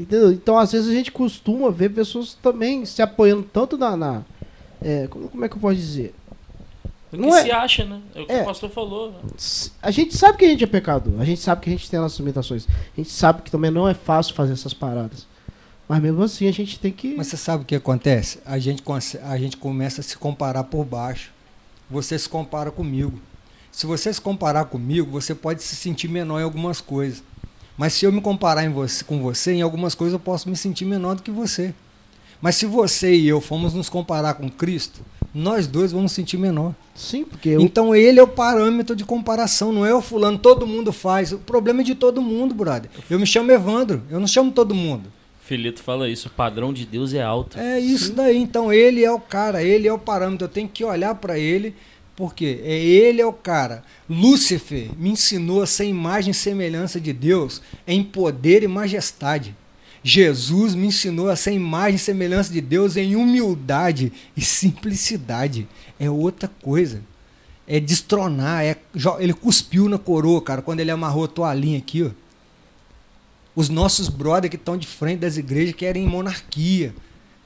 [SPEAKER 2] Entendeu? Então, às vezes, a gente costuma ver pessoas também se apoiando tanto na. na é, como, como é que eu posso dizer?
[SPEAKER 1] Porque
[SPEAKER 2] Não é-
[SPEAKER 1] se acha, né? É o que
[SPEAKER 2] É.
[SPEAKER 1] o pastor falou. né?
[SPEAKER 2] A gente sabe que a gente é pecador. A gente sabe que a gente tem nossas limitações. A gente sabe que também não é fácil fazer essas paradas. Mas mesmo assim, a gente tem que.
[SPEAKER 4] Mas você sabe o que acontece? A gente, a gente começa a se comparar por baixo. Você se compara comigo. Se você se comparar comigo, você pode se sentir menor em algumas coisas. Mas se eu me comparar em você, com você, em algumas coisas eu posso me sentir menor do que você. Mas se você e eu formos nos comparar com Cristo, nós dois vamos sentir menor.
[SPEAKER 2] Sim, porque eu...
[SPEAKER 4] Então ele é o parâmetro de comparação, não é o fulano, todo mundo faz. O problema é de todo mundo, brother. Eu me chamo Evandro, eu não chamo todo mundo.
[SPEAKER 1] Filito fala isso, o padrão de Deus é alto.
[SPEAKER 4] É isso Sim. daí, então ele é o cara, ele é o parâmetro, eu tenho que olhar para ele, porque é ele é o cara. Lúcifer me ensinou a ser imagem e semelhança de Deus em poder e majestade. Jesus me ensinou a ser imagem e semelhança de Deus em humildade e simplicidade. É outra coisa. É destronar. É, ele cuspiu na coroa, cara, quando ele amarrou a toalhinha aqui. Ó. Os nossos brothers que estão de frente das igrejas querem monarquia.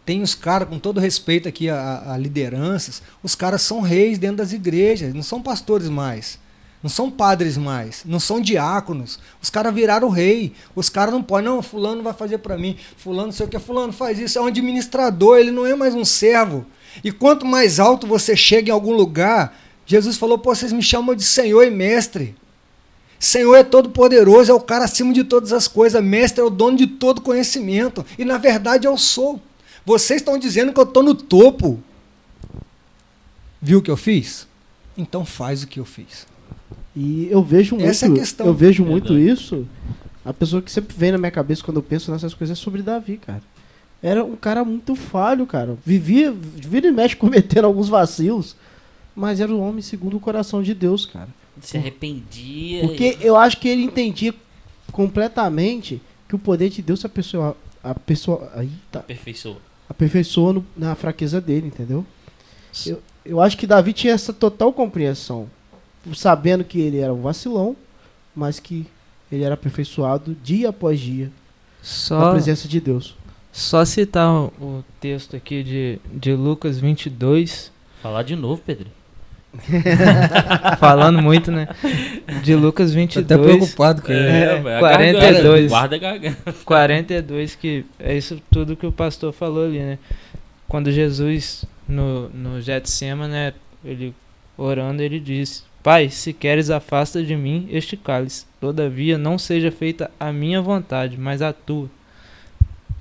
[SPEAKER 4] Tem os caras, com todo respeito aqui a, a lideranças, os caras são reis dentro das igrejas, não são pastores mais. Não são padres mais, não são diáconos. Os caras viraram rei. Os caras não podem, não, fulano vai fazer para mim. Fulano sei o que, fulano faz isso. É um administrador, ele não é mais um servo. E quanto mais alto você chega em algum lugar, Jesus falou, pô, vocês me chamam de Senhor e Mestre. Senhor é todo poderoso, é o cara acima de todas as coisas. Mestre é o dono de todo conhecimento. E na verdade eu sou. Vocês estão dizendo que eu estou no topo. Viu o que eu fiz? Então faz o que eu fiz.
[SPEAKER 2] E eu vejo muito, Essa é a questão. eu vejo muito isso. A pessoa que sempre vem na minha cabeça quando eu penso nessas coisas é sobre Davi, cara. Era um cara muito falho, cara. Vivia, vira e mexe (laughs) cometendo alguns vacilos, mas era um homem segundo o coração de Deus, cara.
[SPEAKER 1] Se arrependia.
[SPEAKER 2] Porque eu acho que ele entendia completamente que o poder de Deus a pessoa a pessoa aí tá
[SPEAKER 1] aperfeiçoa.
[SPEAKER 2] Aperfeiçoa no, na fraqueza dele, entendeu? Eu, eu acho que Davi tinha essa total compreensão sabendo que ele era um vacilão, mas que ele era aperfeiçoado dia após dia só, na presença de Deus.
[SPEAKER 3] Só citar o texto aqui de, de Lucas 22.
[SPEAKER 1] Falar de novo, Pedro. (laughs)
[SPEAKER 3] Falando muito, né? De Lucas 22. Tô
[SPEAKER 4] até preocupado com ele.
[SPEAKER 3] É, 42. Guarda garganta. 42, que é isso tudo que o pastor falou ali, né? Quando Jesus, no, no Getsemane, né? Ele orando, ele disse: Pai, se queres, afasta de mim este cálice. Todavia, não seja feita a minha vontade, mas a tua.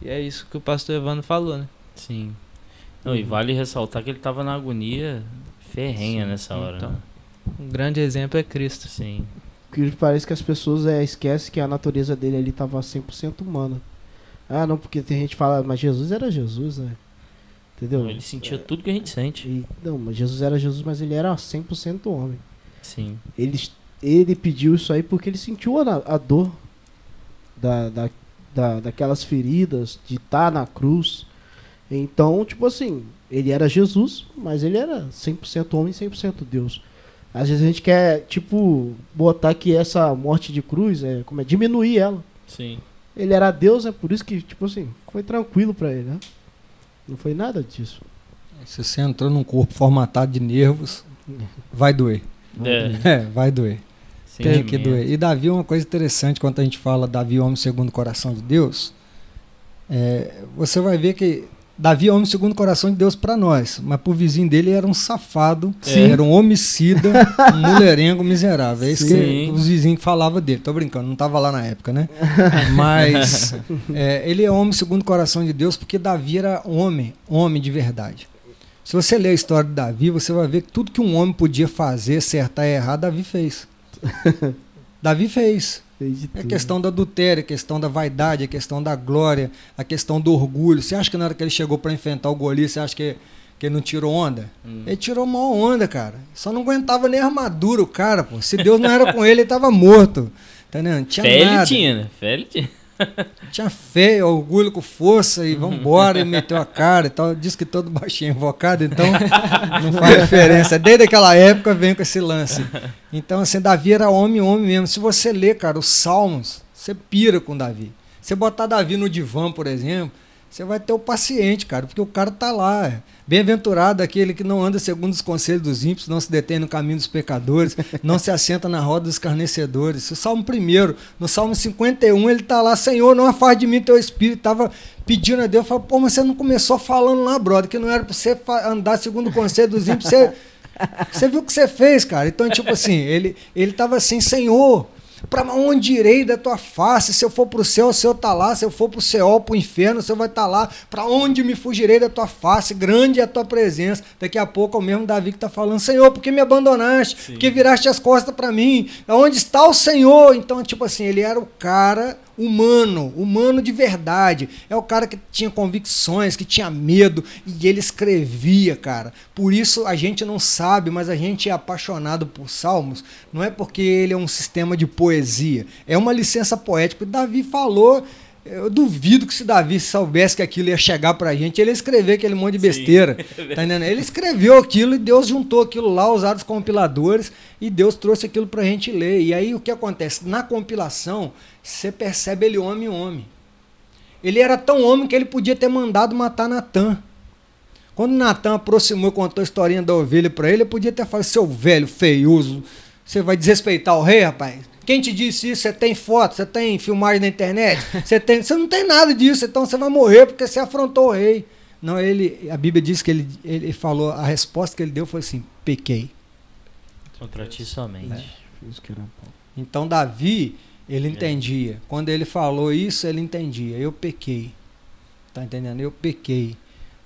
[SPEAKER 3] E é isso que o pastor Evandro falou, né?
[SPEAKER 1] Sim. Não, uhum. E vale ressaltar que ele estava na agonia ferrenha Sim. nessa hora. Então, né?
[SPEAKER 3] Um grande exemplo é Cristo.
[SPEAKER 1] Sim.
[SPEAKER 2] Que parece que as pessoas é, esquecem que a natureza dele ali estava 100% humana. Ah, não, porque tem gente que fala, mas Jesus era Jesus, né? Entendeu? Não,
[SPEAKER 1] ele sentia é, tudo que a gente sente.
[SPEAKER 2] E, não, mas Jesus era Jesus, mas ele era 100% homem.
[SPEAKER 1] Sim.
[SPEAKER 2] Ele, ele pediu isso aí porque ele sentiu a, a dor da, da, da, daquelas feridas, de estar tá na cruz. Então, tipo assim, ele era Jesus, mas ele era 100% homem, 100% Deus. Às vezes a gente quer, tipo, botar que essa morte de cruz é como é diminuir ela.
[SPEAKER 1] Sim.
[SPEAKER 2] Ele era Deus, é por isso que, tipo assim, foi tranquilo para ele, né? Não foi nada disso.
[SPEAKER 4] Se você entrou num corpo formatado de nervos, vai doer. É. é, vai doer. Tem que doer. E Davi uma coisa interessante quando a gente fala Davi, homem segundo o coração de Deus. É, você vai ver que Davi é homem segundo o coração de Deus para nós, mas pro vizinho dele era um safado, Sim. era um homicida, (laughs) um mulherengo miserável. É isso Sim. que os vizinhos falavam dele. Tô brincando, não tava lá na época, né? (laughs) Mas é, ele é homem segundo o coração de Deus porque Davi era homem, homem de verdade. Se você ler a história de Davi, você vai ver que tudo que um homem podia fazer, acertar e errar, Davi fez. (laughs) Davi fez. fez é a questão da adultério, a questão da vaidade, a questão da glória, a questão do orgulho. Você acha que na hora que ele chegou para enfrentar o Golias, você acha que, que ele não tirou onda? Hum. Ele tirou uma onda, cara. Só não aguentava nem armadura o cara, pô. Se Deus não era com ele, ele estava morto. Entendeu? Não tinha Fé nada. ele tinha, né? Fé ele tinha. (laughs) Tinha fé, orgulho com força e vambora, e meteu a cara e tal. Diz que todo baixinho é invocado, então (laughs) não faz diferença. Desde aquela época vem com esse lance. Então, assim, Davi era homem, homem mesmo. Se você ler, cara, os Salmos, você pira com Davi. Você botar Davi no divã, por exemplo, você vai ter o paciente, cara, porque o cara tá lá. Bem-aventurado aquele que não anda segundo os conselhos dos ímpios, não se detém no caminho dos pecadores, (laughs) não se assenta na roda dos carnecedores. O Salmo 1, no Salmo 51, ele tá lá, Senhor, não afaste de mim teu espírito. Tava pedindo a Deus, falou, pô, mas você não começou falando lá, brother, que não era para você andar segundo o conselho dos ímpios, você (laughs) Você viu o que você fez, cara? Então, tipo assim, ele, ele tava assim, Senhor, para onde irei da tua face? Se eu for para o céu, o Senhor está lá. Se eu for para o céu, para o inferno, o Senhor vai estar tá lá. Para onde me fugirei da tua face? Grande é a tua presença. Daqui a pouco é o mesmo Davi que está falando: Senhor, por que me abandonaste? Sim. Por que viraste as costas para mim? Onde está o Senhor? Então, tipo assim, ele era o cara humano, humano de verdade. É o cara que tinha convicções, que tinha medo e ele escrevia, cara. Por isso a gente não sabe, mas a gente é apaixonado por Salmos, não é porque ele é um sistema de poesia, é uma licença poética. Davi falou eu duvido que se Davi soubesse que aquilo ia chegar pra gente, ele ia escrever aquele monte de besteira. Sim, (laughs) é tá entendendo? Ele escreveu aquilo e Deus juntou aquilo lá, os os compiladores, e Deus trouxe aquilo pra gente ler. E aí o que acontece? Na compilação, você percebe ele homem homem. Ele era tão homem que ele podia ter mandado matar Natan. Quando Natan aproximou e contou a historinha da ovelha para ele, ele podia ter falado: seu velho feioso, você vai desrespeitar o rei, rapaz? Quem te disse isso? Você tem foto, você tem filmagem na internet, você tem, você não tem nada disso, então você vai morrer porque você afrontou o rei. Não, ele, a Bíblia diz que ele, ele falou, a resposta que ele deu foi assim: pequei.
[SPEAKER 1] Contra ti somente. É.
[SPEAKER 4] Então Davi, ele é. entendia. Quando ele falou isso, ele entendia. Eu pequei. Tá entendendo? Eu pequei.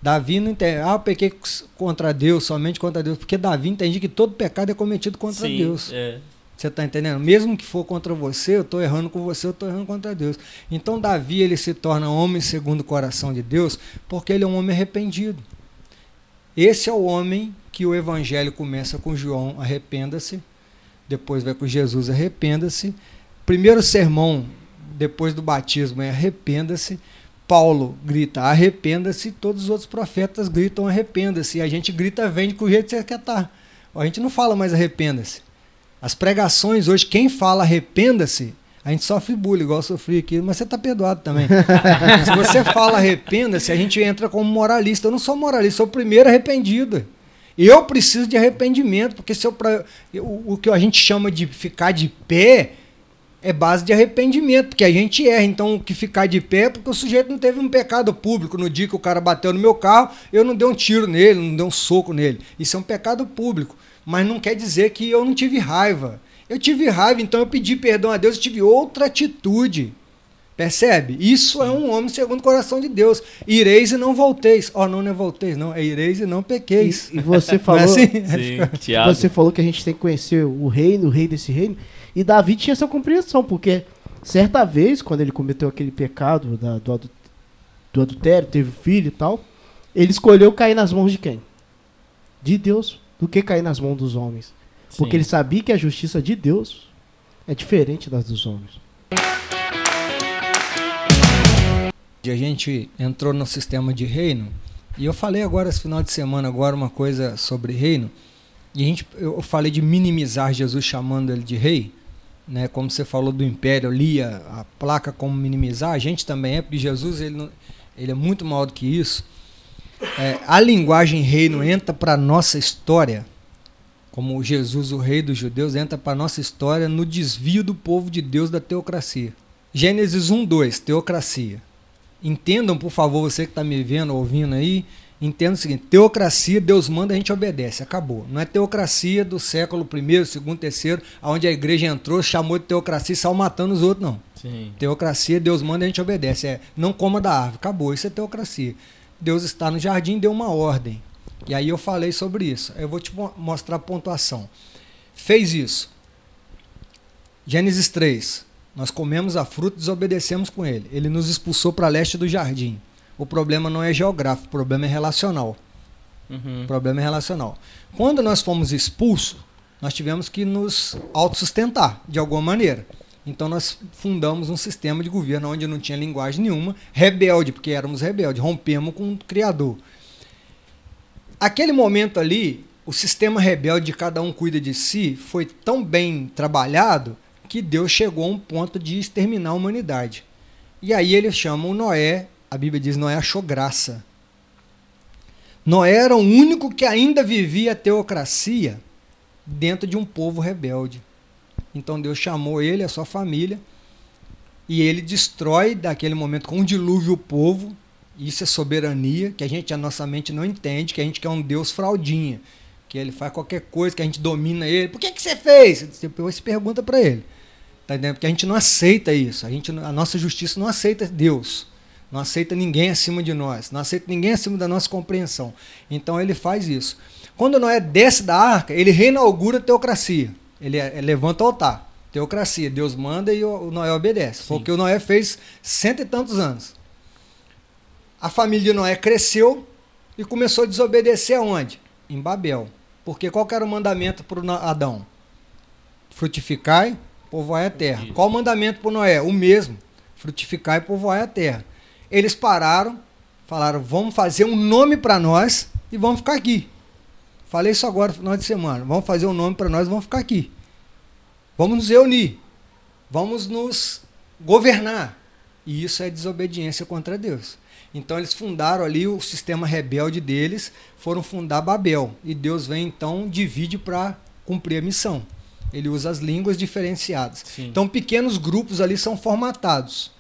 [SPEAKER 4] Davi não entende. Ah, eu pequei contra Deus, somente contra Deus. Porque Davi entende que todo pecado é cometido contra Sim, Deus. É. Você está entendendo? Mesmo que for contra você, eu estou errando com você, eu estou errando contra Deus. Então Davi ele se torna homem segundo o coração de Deus, porque ele é um homem arrependido. Esse é o homem que o evangelho começa com João, arrependa-se, depois vai com Jesus, arrependa-se. Primeiro sermão depois do batismo é arrependa-se. Paulo grita arrependa-se, todos os outros profetas gritam arrependa-se. E a gente grita vende com o jeito que você quer estar. Tá. A gente não fala mais arrependa-se. As pregações hoje, quem fala arrependa-se, a gente sofre bullying, igual eu sofri aqui, mas você está perdoado também. (laughs) Se você fala arrependa-se, a gente entra como moralista. Eu não sou moralista, sou o primeiro arrependido. Eu preciso de arrependimento, porque se eu, o, o que a gente chama de ficar de pé é base de arrependimento, porque a gente erra. Então, o que ficar de pé é porque o sujeito não teve um pecado público. No dia que o cara bateu no meu carro, eu não dei um tiro nele, não dei um soco nele. Isso é um pecado público mas não quer dizer que eu não tive raiva. Eu tive raiva, então eu pedi perdão a Deus, eu tive outra atitude. Percebe? Isso é um homem segundo o coração de Deus. Ireis e não volteis. Ó, oh, não, não é volteis, não. É ireis e não pequeis.
[SPEAKER 2] E, e você (laughs) falou. é assim? Sim, (laughs) você falou que a gente tem que conhecer o reino, o rei desse reino. E Davi tinha essa compreensão, porque certa vez, quando ele cometeu aquele pecado da, do, do adultério, teve filho e tal, ele escolheu cair nas mãos de quem? De Deus do que cair nas mãos dos homens. Sim. Porque ele sabia que a justiça de Deus é diferente das dos homens.
[SPEAKER 4] A gente entrou no sistema de reino e eu falei agora esse final de semana agora uma coisa sobre reino e a gente eu falei de minimizar Jesus chamando ele de rei, né? Como você falou do império, eu lia a placa como minimizar, a gente também é porque Jesus ele não, ele é muito maior do que isso é, a linguagem reino entra para a nossa história, como Jesus, o rei dos judeus, entra para a nossa história no desvio do povo de Deus da teocracia. Gênesis 1, 2, teocracia. Entendam, por favor, você que está me vendo, ouvindo aí, entenda o seguinte: teocracia, Deus manda, a gente obedece, acabou. Não é teocracia do século I, segundo, terceiro, onde a igreja entrou, chamou de teocracia e saiu matando os outros, não. Sim. Teocracia, Deus manda, a gente obedece. É não coma da árvore, acabou, isso é teocracia. Deus está no jardim, deu uma ordem. E aí eu falei sobre isso. Eu vou te mostrar a pontuação. Fez isso. Gênesis 3. Nós comemos a fruta e desobedecemos com ele. Ele nos expulsou para leste do jardim. O problema não é geográfico, o problema é relacional. Uhum. O problema é relacional. Quando nós fomos expulsos, nós tivemos que nos autossustentar de alguma maneira. Então nós fundamos um sistema de governo onde não tinha linguagem nenhuma, rebelde, porque éramos rebeldes, rompemos com o Criador. Aquele momento ali, o sistema rebelde de cada um cuida de si foi tão bem trabalhado que Deus chegou a um ponto de exterminar a humanidade. E aí ele chama o Noé, a Bíblia diz Noé achou graça. Noé era o único que ainda vivia a teocracia dentro de um povo rebelde. Então Deus chamou ele, a sua família, e ele destrói daquele momento com um dilúvio o povo. Isso é soberania, que a gente, a nossa mente não entende, que a gente quer um Deus fraudinha, que ele faz qualquer coisa, que a gente domina ele. Por que, que você fez? Depois se pergunta para ele. Tá entendendo? Porque a gente não aceita isso. A, gente, a nossa justiça não aceita Deus. Não aceita ninguém acima de nós. Não aceita ninguém acima da nossa compreensão. Então ele faz isso. Quando Noé desce da arca, ele reinaugura a teocracia. Ele, ele levanta o altar. Teocracia. Deus manda e o, o Noé obedece. Foi o que o Noé fez cento e tantos anos. A família de Noé cresceu e começou a desobedecer aonde? Em Babel. Porque qual era o mandamento para Adão? Frutificai, povoai a terra. Qual o mandamento para Noé? O mesmo. Frutificai e povoai a terra. Eles pararam, falaram: vamos fazer um nome para nós e vamos ficar aqui. Falei isso agora no final de semana. Vamos fazer um nome para nós e vamos ficar aqui. Vamos nos reunir. Vamos nos governar. E isso é desobediência contra Deus. Então eles fundaram ali o sistema rebelde deles, foram fundar Babel. E Deus vem então divide para cumprir a missão. Ele usa as línguas diferenciadas. Sim. Então pequenos grupos ali são formatados.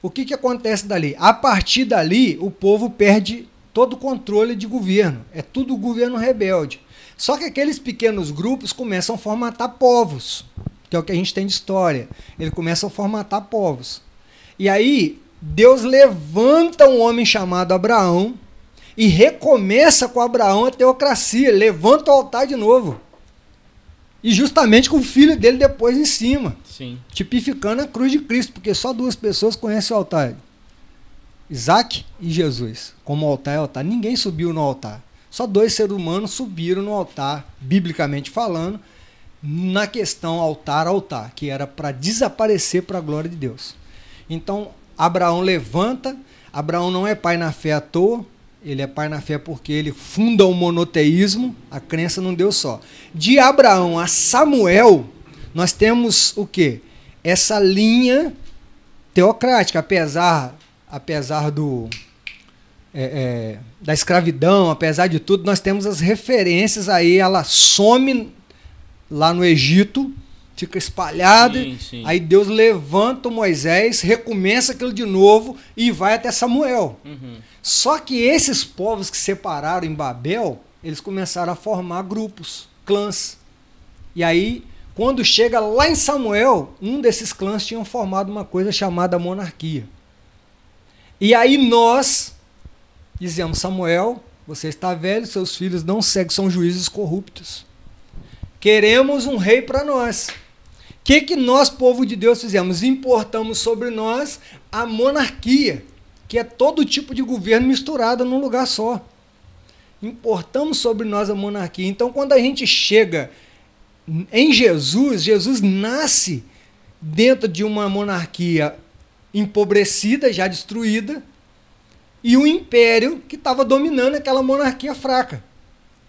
[SPEAKER 4] O que, que acontece dali? A partir dali, o povo perde todo o controle de governo. É tudo governo rebelde. Só que aqueles pequenos grupos começam a formatar povos, que é o que a gente tem de história. Eles começam a formatar povos. E aí, Deus levanta um homem chamado Abraão e recomeça com Abraão a teocracia, levanta o altar de novo. E justamente com o filho dele depois em cima.
[SPEAKER 1] Sim.
[SPEAKER 4] Tipificando a cruz de Cristo, porque só duas pessoas conhecem o altar. Isaac e Jesus. Como altar é altar. Ninguém subiu no altar. Só dois seres humanos subiram no altar, biblicamente falando, na questão altar-altar, que era para desaparecer para a glória de Deus. Então, Abraão levanta. Abraão não é pai na fé à toa. Ele é pai na fé porque ele funda o monoteísmo, a crença num Deus só. De Abraão a Samuel, nós temos o quê? Essa linha teocrática, apesar, apesar do, é, é, da escravidão, apesar de tudo, nós temos as referências aí. Ela some lá no Egito, fica espalhada. Sim, sim. Aí Deus levanta o Moisés, recomeça aquilo de novo e vai até Samuel. Uhum. Só que esses povos que separaram em Babel, eles começaram a formar grupos, clãs. E aí, quando chega lá em Samuel, um desses clãs tinham formado uma coisa chamada monarquia. E aí nós dizemos, Samuel, você está velho, seus filhos não seguem, são juízes corruptos. Queremos um rei para nós que, que nós, povo de Deus, fizemos? Importamos sobre nós a monarquia, que é todo tipo de governo misturado num lugar só. Importamos sobre nós a monarquia. Então, quando a gente chega em Jesus, Jesus nasce dentro de uma monarquia empobrecida, já destruída, e um império que estava dominando aquela monarquia fraca.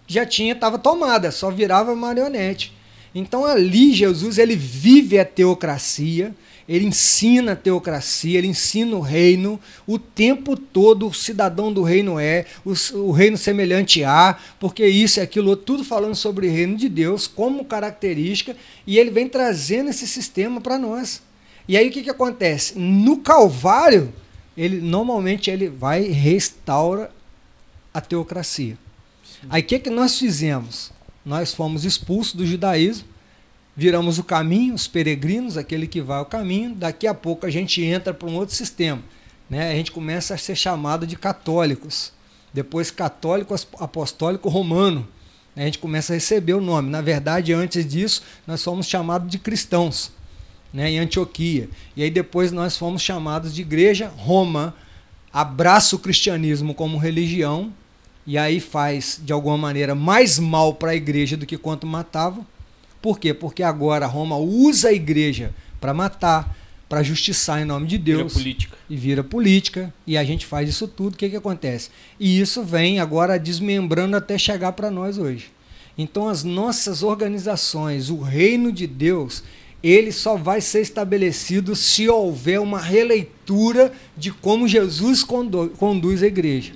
[SPEAKER 4] Já tinha, estava tomada, só virava marionete. Então ali Jesus ele vive a teocracia, ele ensina a teocracia, ele ensina o reino, o tempo todo o cidadão do reino é, o, o reino semelhante a, porque isso e aquilo, tudo falando sobre o reino de Deus como característica, e ele vem trazendo esse sistema para nós. E aí o que, que acontece? No Calvário, ele normalmente ele vai e restaura a teocracia. Aí o que, que nós fizemos? nós fomos expulsos do judaísmo, viramos o caminho, os peregrinos, aquele que vai ao caminho, daqui a pouco a gente entra para um outro sistema. Né? A gente começa a ser chamado de católicos, depois católico apostólico romano. A gente começa a receber o nome. Na verdade, antes disso, nós fomos chamados de cristãos né, em Antioquia. E aí depois nós fomos chamados de Igreja Roma, abraça o cristianismo como religião e aí faz de alguma maneira mais mal para a igreja do que quanto matava. Por quê? Porque agora Roma usa a igreja para matar, para justiçar em nome de Deus.
[SPEAKER 1] Vira política.
[SPEAKER 4] E vira política. E a gente faz isso tudo. O que, que acontece? E isso vem agora desmembrando até chegar para nós hoje. Então, as nossas organizações, o reino de Deus, ele só vai ser estabelecido se houver uma releitura de como Jesus conduz a igreja.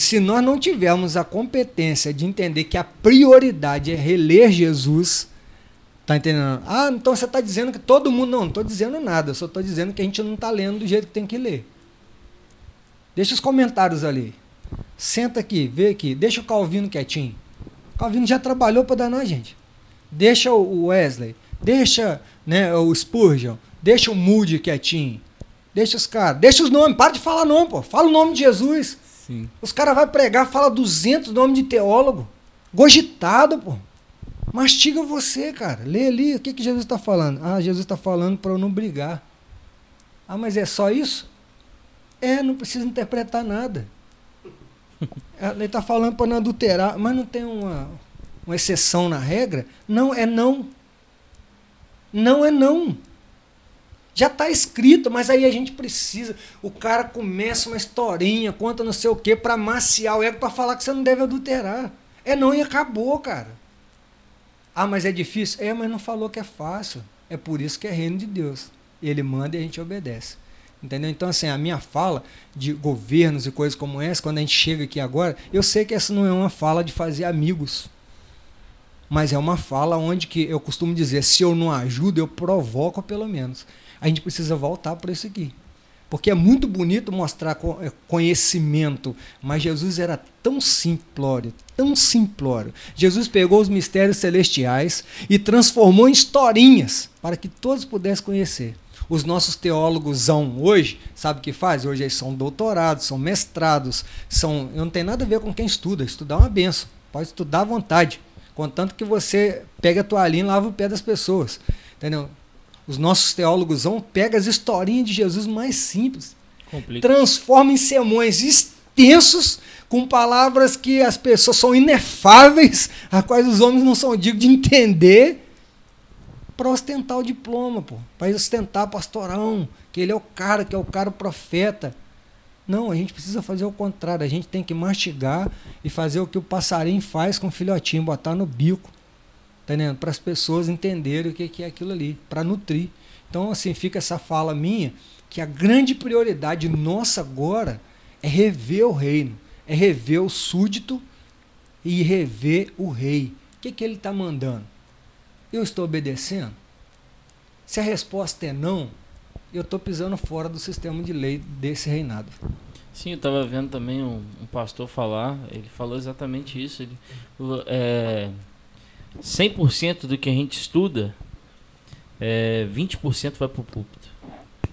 [SPEAKER 4] Se nós não tivermos a competência de entender que a prioridade é reler Jesus, tá entendendo? Ah, então você está dizendo que todo mundo. Não, não estou dizendo nada, só estou dizendo que a gente não está lendo do jeito que tem que ler. Deixa os comentários ali. Senta aqui, vê aqui, deixa o Calvino quietinho. Calvino já trabalhou para danar a gente. Deixa o Wesley, deixa né, o Spurgeon, deixa o Moody quietinho. Deixa os caras, deixa os nomes, para de falar nome, pô. Fala o nome de Jesus.
[SPEAKER 1] Sim.
[SPEAKER 4] Os caras vão pregar, fala 200 nomes de teólogo. Gogitado, pô. Mastiga você, cara. Lê ali o que, que Jesus está falando. Ah, Jesus está falando para eu não brigar. Ah, mas é só isso? É, não precisa interpretar nada. (laughs) Ele está falando para não adulterar, mas não tem uma, uma exceção na regra? Não, é não. Não é não. Já está escrito, mas aí a gente precisa. O cara começa uma historinha, conta não sei o que, para maciar o ego, para falar que você não deve adulterar. É não e acabou, cara. Ah, mas é difícil? É, mas não falou que é fácil. É por isso que é reino de Deus. Ele manda e a gente obedece. Entendeu? Então, assim, a minha fala de governos e coisas como essa, quando a gente chega aqui agora, eu sei que essa não é uma fala de fazer amigos. Mas é uma fala onde que eu costumo dizer, se eu não ajudo, eu provoco pelo menos. A gente precisa voltar para isso aqui. Porque é muito bonito mostrar é, conhecimento, mas Jesus era tão simplório, tão simplório. Jesus pegou os mistérios celestiais e transformou em historinhas para que todos pudessem conhecer. Os nossos teólogos hoje, sabe o que faz? Hoje eles são doutorados, são mestrados, são. Não tem nada a ver com quem estuda. Estudar é uma benção. Pode estudar à vontade. Contanto que você pega a toalhinha e lava o pé das pessoas. Entendeu? Os nossos teólogos vão, pega as historinhas de Jesus mais simples, Complica. transforma em sermões extensos com palavras que as pessoas são inefáveis, (laughs) a quais os homens não são dignos de entender para ostentar o diploma, pô, para ostentar pastorão, que ele é o cara, que é o cara o profeta. Não, a gente precisa fazer o contrário, a gente tem que mastigar e fazer o que o passarinho faz com o filhotinho, botar no bico, tá entendendo? Para as pessoas entenderem o que, é aquilo ali, para nutrir. Então, assim, fica essa fala minha, que a grande prioridade nossa agora é rever o reino, é rever o súdito e rever o rei. O que, que ele está mandando? Eu estou obedecendo? Se a resposta é não, eu estou pisando fora do sistema de lei desse reinado.
[SPEAKER 1] Sim, eu estava vendo também um, um, pastor falar, ele falou exatamente isso. Ele, é, 100% do que a gente estuda, é, 20% vai para o púlpito,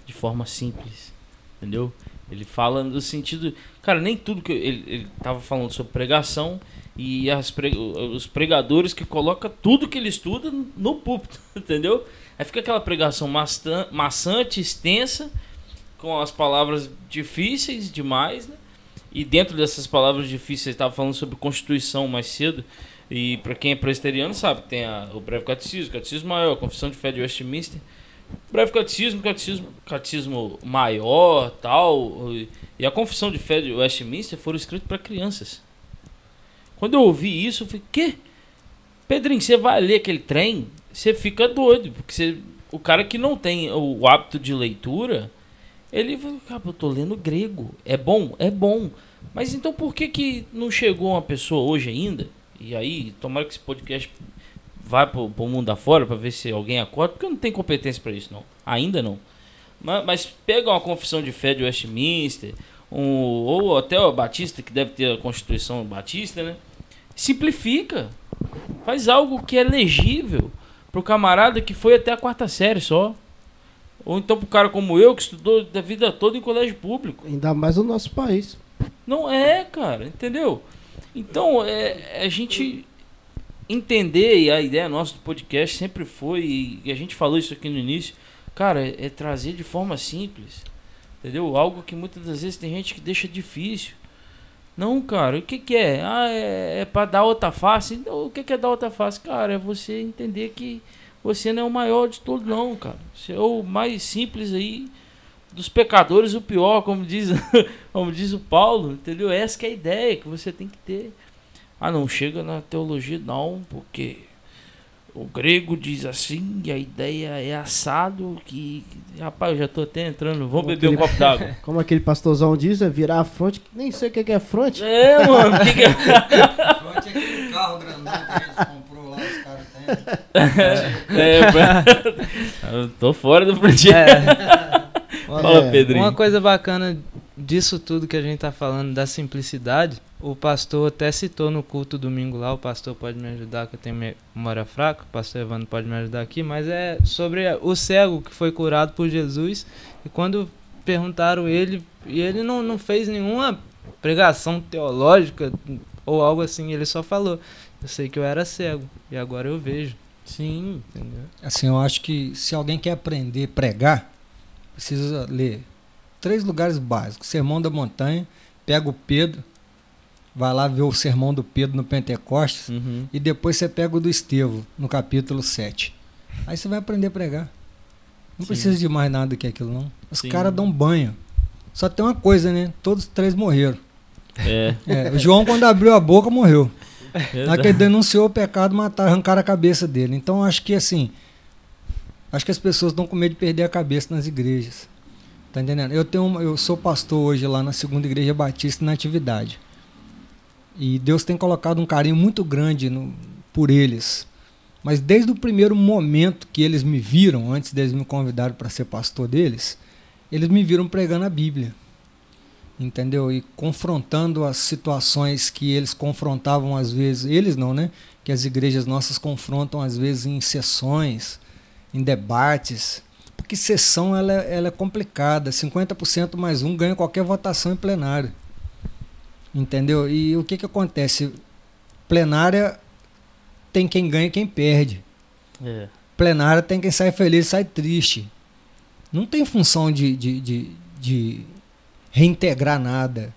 [SPEAKER 1] de forma simples, entendeu? Ele fala no sentido. Cara, nem tudo que. Ele, estava falando sobre pregação e as os pregadores que colocam tudo que ele estuda no púlpito, (laughs) entendeu? Aí fica aquela pregação maçante, extensa, com as palavras difíceis demais, né? E dentro dessas palavras difíceis, estava falando sobre Constituição mais cedo. E para quem é presbiteriano sabe, tem a, o breve catecismo, o catecismo maior, a confissão de fé de Westminster breve catecismo, catecismo, catecismo maior, tal, e a confissão de fé de Westminster foram escritos para crianças. Quando eu ouvi isso, eu falei, que? Pedrinho, você vai ler aquele trem, você fica doido, porque você, o cara que não tem o hábito de leitura, ele fala, eu tô lendo grego. É bom? É bom. Mas então por que que não chegou uma pessoa hoje ainda? E aí, tomara que esse podcast vai pro, pro mundo afora para ver se alguém acorda, porque eu não tenho competência para isso, não. Ainda não. Mas, mas, pega uma confissão de fé de Westminster, um, ou até o Batista, que deve ter a Constituição Batista, né? Simplifica. Faz algo que é legível pro camarada que foi até a quarta série só. Ou então pro cara como eu, que estudou da vida toda em colégio público.
[SPEAKER 2] Ainda mais no nosso país.
[SPEAKER 1] Não é, cara, entendeu? Então, é, a gente entender, e a ideia nossa do podcast sempre foi, e a gente falou isso aqui no início, cara, é, é trazer de forma simples. Entendeu? Algo que muitas das vezes tem gente que deixa difícil. Não, cara, o que, que é? Ah, é, é para dar outra face? Então, o que, que é dar outra face? Cara, é você entender que você não é o maior de todos, não, cara. Você é o mais simples aí dos pecadores, o pior, como diz, (laughs) como diz o Paulo, entendeu? Essa é a ideia que você tem que ter. Ah, não chega na teologia, não, porque o grego diz assim e a ideia é assado que. Rapaz, eu já tô até entrando. Vamos como beber aquele, um copo d'água. (laughs)
[SPEAKER 2] Como aquele pastorzão diz, é virar a fronte. Nem sei o que é fronte.
[SPEAKER 1] É, mano. que que é... (laughs)
[SPEAKER 4] fronte é aquele carro grandão que eles comprou lá, os caras têm.
[SPEAKER 1] É, eu tô fora do projeto. É.
[SPEAKER 3] Fala, Pedrinho. Uma coisa bacana disso tudo que a gente tá falando, da simplicidade, o pastor até citou no culto domingo lá, o pastor pode me ajudar, que eu tenho memória fraca, o pastor Evandro pode me ajudar aqui, mas é sobre o cego que foi curado por Jesus. E quando perguntaram ele, e ele não, não fez nenhuma pregação teológica ou algo assim, ele só falou: Eu sei que eu era cego e agora eu vejo.
[SPEAKER 1] Sim.
[SPEAKER 4] Entendeu? Assim, eu acho que se alguém quer aprender a pregar, precisa ler três lugares básicos: Sermão da Montanha, pega o Pedro, vai lá ver o sermão do Pedro no Pentecostes, uhum. e depois você pega o do Estevão, no capítulo 7. Aí você vai aprender a pregar. Não Sim. precisa de mais nada que aquilo, não. Os caras dão banho. Só tem uma coisa, né? Todos os três morreram. É. é. O João, quando abriu a boca, morreu. Na que ele denunciou o pecado, mataram, arrancaram a cabeça dele. Então acho que assim, acho que as pessoas estão com medo de perder a cabeça nas igrejas. Tá entendendo? Eu tenho, eu sou pastor hoje lá na segunda igreja batista na atividade. E Deus tem colocado um carinho muito grande no, por eles. Mas desde o primeiro momento que eles me viram, antes deles me convidarem para ser pastor deles, eles me viram pregando a Bíblia entendeu? E confrontando as situações que eles confrontavam às vezes, eles não, né? Que as igrejas nossas confrontam às vezes em sessões, em debates, porque sessão ela, é, ela é complicada, 50% mais um ganha qualquer votação em plenário, entendeu? E o que que acontece? Plenária tem quem ganha e quem perde. É. Plenária tem quem sai feliz e sai triste. Não tem função de, de, de, de reintegrar nada,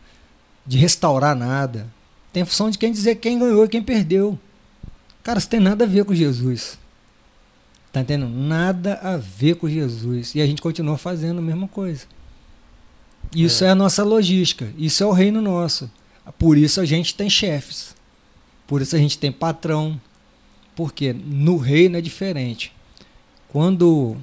[SPEAKER 4] de restaurar nada. Tem função de quem dizer quem ganhou e quem perdeu. Cara, isso tem nada a ver com Jesus. Tá entendendo? Nada a ver com Jesus. E a gente continua fazendo a mesma coisa. Isso é. é a nossa logística. Isso é o reino nosso. Por isso a gente tem chefes. Por isso a gente tem patrão. Porque no reino é diferente. Quando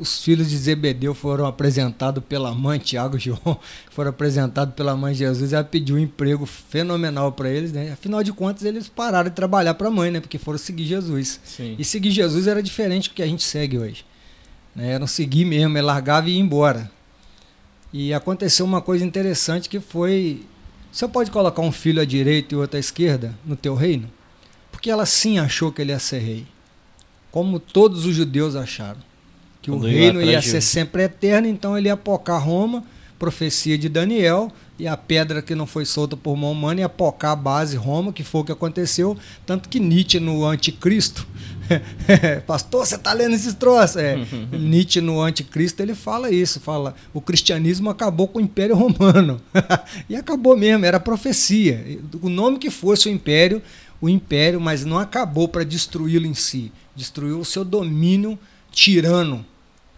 [SPEAKER 4] os filhos de Zebedeu foram apresentados pela mãe, Tiago e João, (laughs) foram apresentados pela mãe Jesus, ela pediu um emprego fenomenal para eles, né? Afinal de contas, eles pararam de trabalhar para a mãe, né? Porque foram seguir Jesus. Sim. E seguir Jesus era diferente do que a gente segue hoje. Né? Era não seguir mesmo, é largava e ir embora. E aconteceu uma coisa interessante que foi... Você pode colocar um filho à direita e outro à esquerda no teu reino? Porque ela sim achou que ele ia ser rei. Como todos os judeus acharam que Quando o reino ia ser sempre eterno, então ele ia pocar Roma, profecia de Daniel, e a pedra que não foi solta por mão humana ia pocar a base Roma, que foi o que aconteceu, tanto que Nietzsche no Anticristo, (laughs) pastor, você está lendo esses troços? É, (laughs) Nietzsche no Anticristo ele fala isso, fala o cristianismo acabou com o Império Romano, (laughs) e acabou mesmo, era profecia, o nome que fosse o Império, o Império, mas não acabou para destruí-lo em si, destruiu o seu domínio tirano.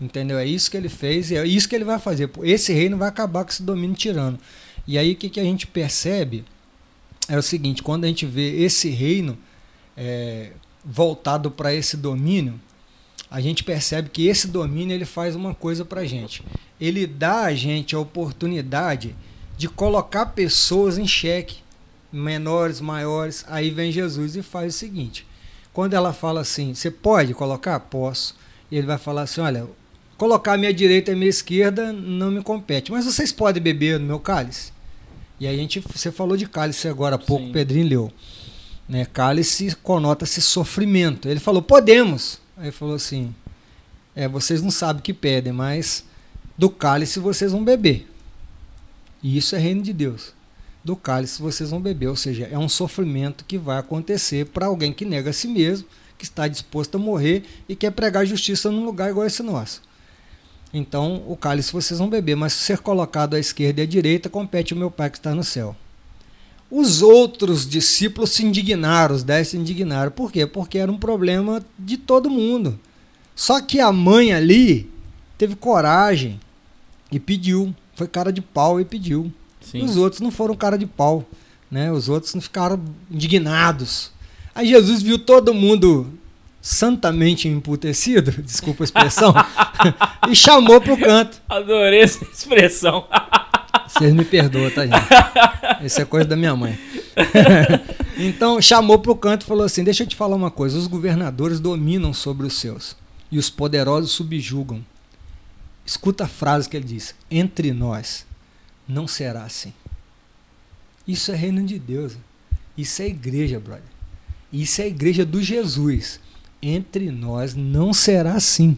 [SPEAKER 4] Entendeu? É isso que ele fez e é isso que ele vai fazer. Esse reino vai acabar com esse domínio tirano. E aí o que, que a gente percebe é o seguinte: quando a gente vê esse reino é, voltado para esse domínio, a gente percebe que esse domínio ele faz uma coisa para a gente. Ele dá a gente a oportunidade de colocar pessoas em xeque, menores, maiores. Aí vem Jesus e faz o seguinte: quando ela fala assim, você pode colocar? Posso. E ele vai falar assim: olha, colocar a minha direita e a minha esquerda não me compete. Mas vocês podem beber no meu cálice? E aí a gente, você falou de cálice agora há pouco, Sim. Pedrinho leu. Né? Cálice conota-se sofrimento. Ele falou, podemos. Aí ele falou assim, é, vocês não sabem o que pedem, mas do cálice vocês vão beber. E isso é reino de Deus. Do cálice vocês vão beber, ou seja, é um sofrimento que vai acontecer para alguém que nega a si mesmo, que está disposto a morrer e quer pregar justiça num lugar igual esse nosso. Então, o cálice vocês vão beber, mas ser colocado à esquerda e à direita compete o meu Pai que está no céu. Os outros discípulos se indignaram, os dez se indignaram. Por quê? Porque era um problema de todo mundo. Só que a mãe ali teve coragem e pediu. Foi cara de pau e pediu. Sim. Os outros não foram cara de pau. Né? Os outros não ficaram indignados. Aí Jesus viu todo mundo santamente emputecido, (laughs) desculpa a expressão, (laughs) e chamou pro canto.
[SPEAKER 1] Adorei essa expressão.
[SPEAKER 4] Vocês me perdoam, tá, gente? Isso é coisa da minha mãe. (laughs) então chamou pro canto e falou assim: Deixa eu te falar uma coisa: os governadores dominam sobre os seus e os poderosos subjugam. Escuta a frase que ele disse: Entre nós não será assim. Isso é reino de Deus. Isso é igreja, brother. Isso é a igreja do Jesus. Entre nós não será assim.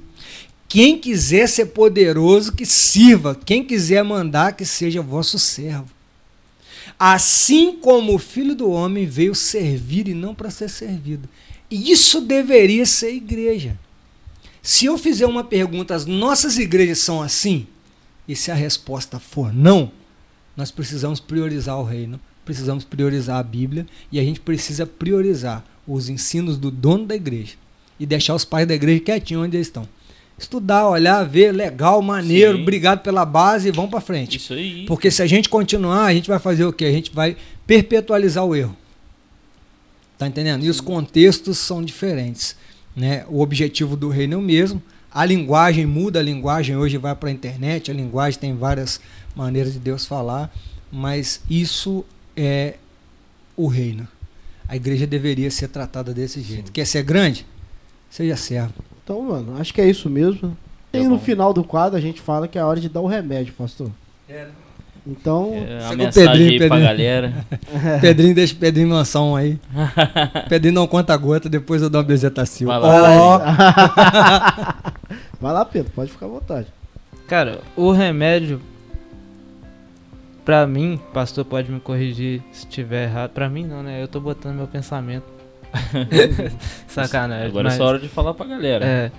[SPEAKER 4] Quem quiser ser poderoso, que sirva. Quem quiser mandar, que seja vosso servo. Assim como o filho do homem veio servir e não para ser servido. Isso deveria ser igreja. Se eu fizer uma pergunta, as nossas igrejas são assim? E se a resposta for não, nós precisamos priorizar o reino, precisamos priorizar a Bíblia e a gente precisa priorizar os ensinos do dono da igreja e deixar os pais da igreja quietinhos onde eles estão. Estudar, olhar, ver, legal, maneiro, Sim. obrigado pela base e vamos para frente.
[SPEAKER 1] Isso aí.
[SPEAKER 4] Porque se a gente continuar, a gente vai fazer o quê? A gente vai perpetualizar o erro. Tá entendendo? E os contextos são diferentes. Né? O objetivo do reino é o mesmo. A linguagem muda, a linguagem hoje vai para a internet, a linguagem tem várias maneiras de Deus falar, mas isso é o reino. A igreja deveria ser tratada desse jeito. Sim. Quer ser grande? Seja servo.
[SPEAKER 2] Então, mano, acho que é isso mesmo. E é no final do quadro a gente fala que é a hora de dar o remédio, pastor. É, né? Então,
[SPEAKER 1] é, a mensagem Pedrinho, aí Pedrinho. pra galera. (laughs)
[SPEAKER 4] Pedrinho, deixa o Pedrinho lançar um aí. (laughs) Pedrinho não conta gota, depois eu dou uma bezetacil.
[SPEAKER 2] Vai lá. Oh. (laughs) Vai lá, Pedro, pode ficar à vontade.
[SPEAKER 3] Cara, o remédio, pra mim, pastor pode me corrigir se estiver errado. Pra mim não, né? Eu tô botando meu pensamento. (laughs) Sacanagem.
[SPEAKER 1] Agora mas, é só hora de falar pra galera.
[SPEAKER 3] É,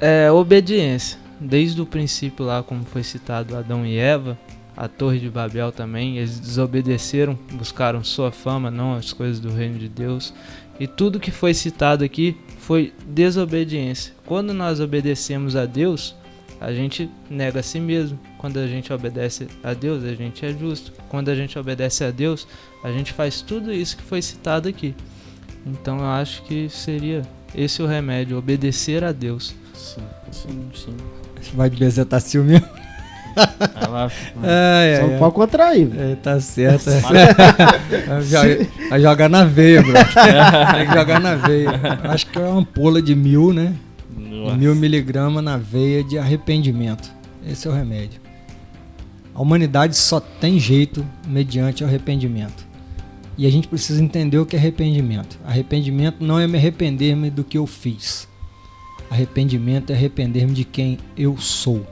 [SPEAKER 3] (laughs) é obediência. Desde o princípio lá, como foi citado Adão e Eva, a Torre de Babel também. Eles desobedeceram, buscaram sua fama, não as coisas do reino de Deus. E tudo que foi citado aqui foi desobediência. Quando nós obedecemos a Deus, a gente nega a si mesmo. Quando a gente obedece a Deus, a gente é justo. Quando a gente obedece a Deus, a gente faz tudo isso que foi citado aqui. Então eu acho que seria esse o remédio, obedecer a Deus.
[SPEAKER 1] Sim, sim, sim.
[SPEAKER 4] Vai de bezetacil mesmo?
[SPEAKER 2] Ela, é, Só é, pode contrair.
[SPEAKER 4] É, tá certo. (laughs) vai jogar na veia, bro. (laughs) Tem que jogar na veia. Acho que é uma ampola de mil, né? Nossa. Mil miligramas na veia de arrependimento. Esse é o remédio. A humanidade só tem jeito mediante o arrependimento. E a gente precisa entender o que é arrependimento. Arrependimento não é me arrepender-me do que eu fiz. Arrependimento é arrepender-me de quem eu sou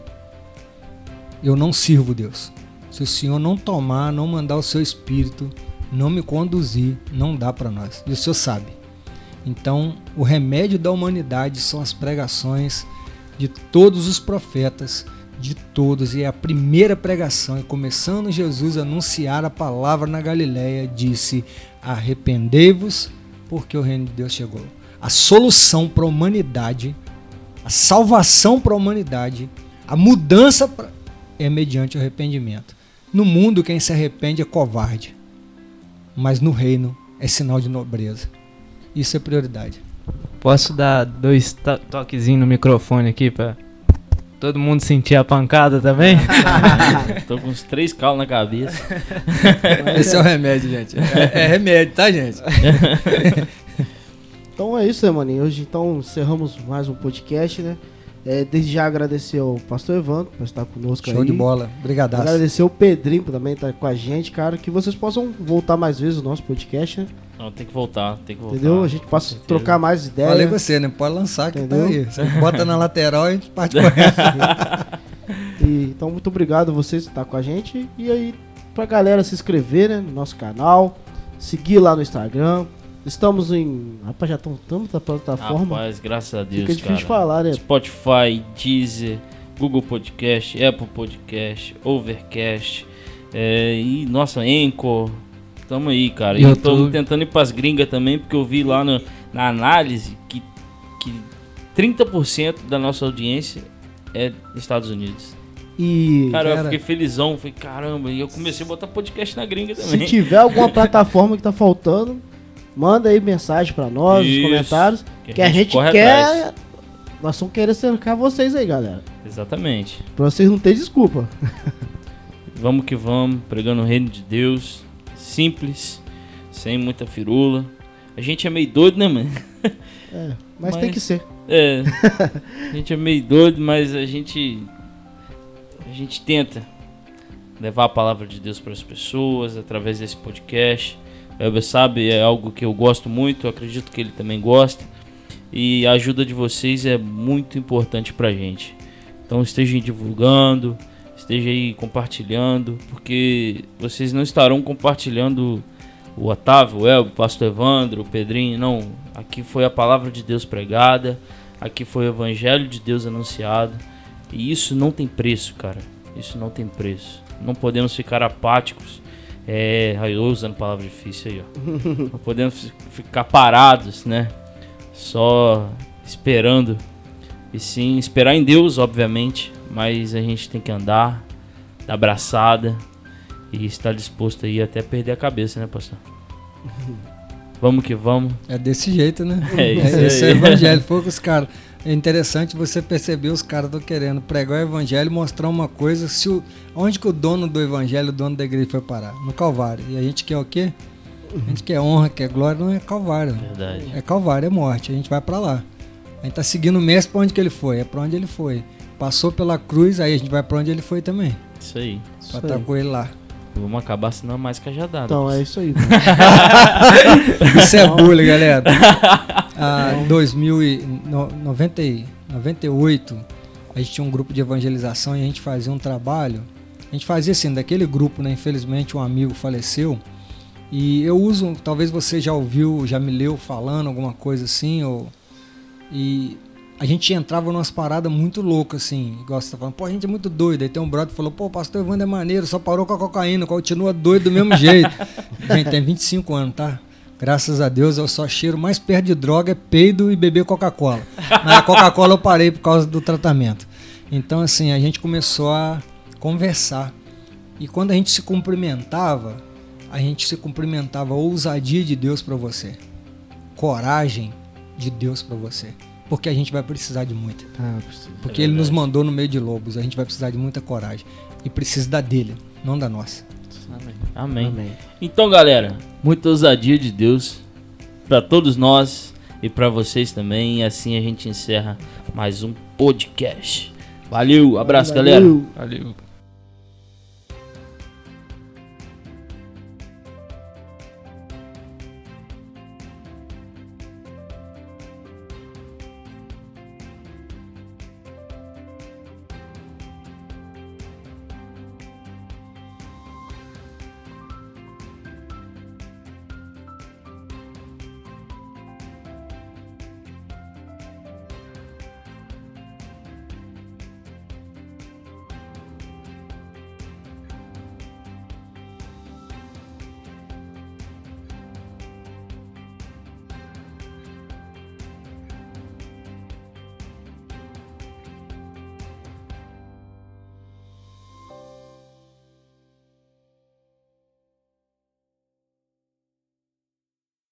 [SPEAKER 4] eu não sirvo Deus. Se o Senhor não tomar, não mandar o seu espírito, não me conduzir, não dá para nós. E o Senhor sabe. Então, o remédio da humanidade são as pregações de todos os profetas, de todos. E a primeira pregação, e começando Jesus a anunciar a palavra na Galiléia, disse: Arrependei-vos, porque o reino de Deus chegou. A solução para a humanidade, a salvação para a humanidade, a mudança é mediante o arrependimento. No mundo, quem se arrepende é covarde, mas no reino é sinal de nobreza. Isso é prioridade.
[SPEAKER 3] Posso dar dois to toquezinhos no microfone aqui para todo mundo sentir a pancada também? (laughs)
[SPEAKER 1] Tô com uns três calos na cabeça. (laughs)
[SPEAKER 4] Esse é o remédio, gente. É, é remédio, tá, gente? (laughs)
[SPEAKER 2] então é isso, né, maninho? Hoje então encerramos mais um podcast, né? É, desde já agradecer ao pastor Evandro por estar conosco
[SPEAKER 4] Show
[SPEAKER 2] aí.
[SPEAKER 4] de bola. Obrigadaço.
[SPEAKER 2] Agradecer o Pedrinho por também estar com a gente, cara. Que vocês possam voltar mais vezes no nosso podcast, né?
[SPEAKER 1] Não, tem que voltar, tem que voltar.
[SPEAKER 2] Entendeu? A gente possa trocar mais ideias.
[SPEAKER 4] Falei com você, né? Pode lançar que Entendeu? tá aí. Você bota na lateral e a gente parte com essa. (laughs)
[SPEAKER 2] e, então, muito obrigado a vocês por estar com a gente. E aí, pra galera se inscrever né, no nosso canal, seguir lá no Instagram, Estamos em. Rapaz, já estamos tanta plataforma.
[SPEAKER 1] Rapaz, graças a Deus.
[SPEAKER 2] Fica difícil de falar, né?
[SPEAKER 1] Spotify, Deezer, Google Podcast, Apple Podcast, Overcast. É, e nossa, Anchor. Tamo aí, cara. E eu tô tentando ir pras gringas também, porque eu vi lá no, na análise que, que 30% da nossa audiência é Estados Unidos.
[SPEAKER 2] E,
[SPEAKER 1] cara, cara, eu fiquei felizão, falei, caramba, e eu comecei a botar podcast na gringa também.
[SPEAKER 2] Se tiver alguma (laughs) plataforma que tá faltando, Manda aí mensagem para nós, Isso, nos comentários. Que, que a gente, a gente quer. Atrás. Nós estamos querendo cercar vocês aí, galera.
[SPEAKER 1] Exatamente.
[SPEAKER 2] Pra vocês não terem desculpa.
[SPEAKER 1] vamos que vamos, pregando o reino de Deus. Simples, sem muita firula. A gente é meio doido, né, mano?
[SPEAKER 2] É, mas, mas tem que ser.
[SPEAKER 1] É. (laughs) a gente é meio doido, mas a gente. A gente tenta. levar a palavra de Deus para as pessoas através desse podcast. O Elber sabe, é algo que eu gosto muito, eu acredito que ele também gosta. E a ajuda de vocês é muito importante pra gente. Então estejam divulgando, esteja aí compartilhando, porque vocês não estarão compartilhando o Otávio, o Elber, o Pastor Evandro, o Pedrinho, não. Aqui foi a palavra de Deus pregada, aqui foi o Evangelho de Deus anunciado. E isso não tem preço, cara. Isso não tem preço. Não podemos ficar apáticos. É, eu usando palavra difícil aí, ó. (laughs) não podemos ficar parados, né? Só esperando. E sim, esperar em Deus, obviamente. Mas a gente tem que andar, dar abraçada e estar disposto aí até perder a cabeça, né, pastor? (laughs) Vamos que vamos.
[SPEAKER 4] É desse jeito, né?
[SPEAKER 1] É isso
[SPEAKER 4] Esse é
[SPEAKER 1] aí.
[SPEAKER 4] o evangelho. Foi os caras. É interessante você perceber os caras estão querendo pregar o evangelho e mostrar uma coisa. Se o, onde que o dono do evangelho, o dono da igreja foi parar? No Calvário. E a gente quer o quê? A gente quer honra, quer glória, não é Calvário.
[SPEAKER 1] Verdade.
[SPEAKER 4] É Calvário, é morte. A gente vai pra lá. A gente tá seguindo o mestre pra onde que ele foi. É pra onde ele foi. Passou pela cruz, aí a gente vai pra onde ele foi também.
[SPEAKER 1] Isso aí.
[SPEAKER 4] Pra estar
[SPEAKER 2] aí.
[SPEAKER 4] com ele lá.
[SPEAKER 1] Vamos acabar senão é mais cajadada.
[SPEAKER 2] Então, é isso aí. (laughs)
[SPEAKER 4] Isso é bullying, galera. (laughs) Ah, 2098, a gente tinha um grupo de evangelização e a gente fazia um trabalho. A gente fazia assim, daquele grupo, né? Infelizmente um amigo faleceu. E eu uso, talvez você já ouviu, já me leu falando alguma coisa assim, ou e a gente entrava numas paradas muito loucas, assim, igual você tá falando, pô, a gente é muito doido. Aí tem um brother que falou, pô, pastor Evandro é maneiro, só parou com a cocaína, continua doido do mesmo jeito. (laughs) gente, tem 25 anos, tá? Graças a Deus eu só cheiro mais perto de droga é peido e beber Coca-Cola. Mas a Coca-Cola eu parei por causa do tratamento. Então, assim, a gente começou a conversar. E quando a gente se cumprimentava, a gente se cumprimentava ousadia de Deus para você. Coragem de Deus para você. Porque a gente vai precisar de muita.
[SPEAKER 2] Ah,
[SPEAKER 4] Porque ele nos mandou no meio de lobos. A gente vai precisar de muita coragem. E precisa da dele, não da nossa.
[SPEAKER 1] Amém.
[SPEAKER 2] amém.
[SPEAKER 1] Então, galera, muita ousadia de Deus para todos nós e para vocês também. E assim a gente encerra mais um podcast. Valeu, abraço, galera.
[SPEAKER 2] Valeu.
[SPEAKER 3] Valeu.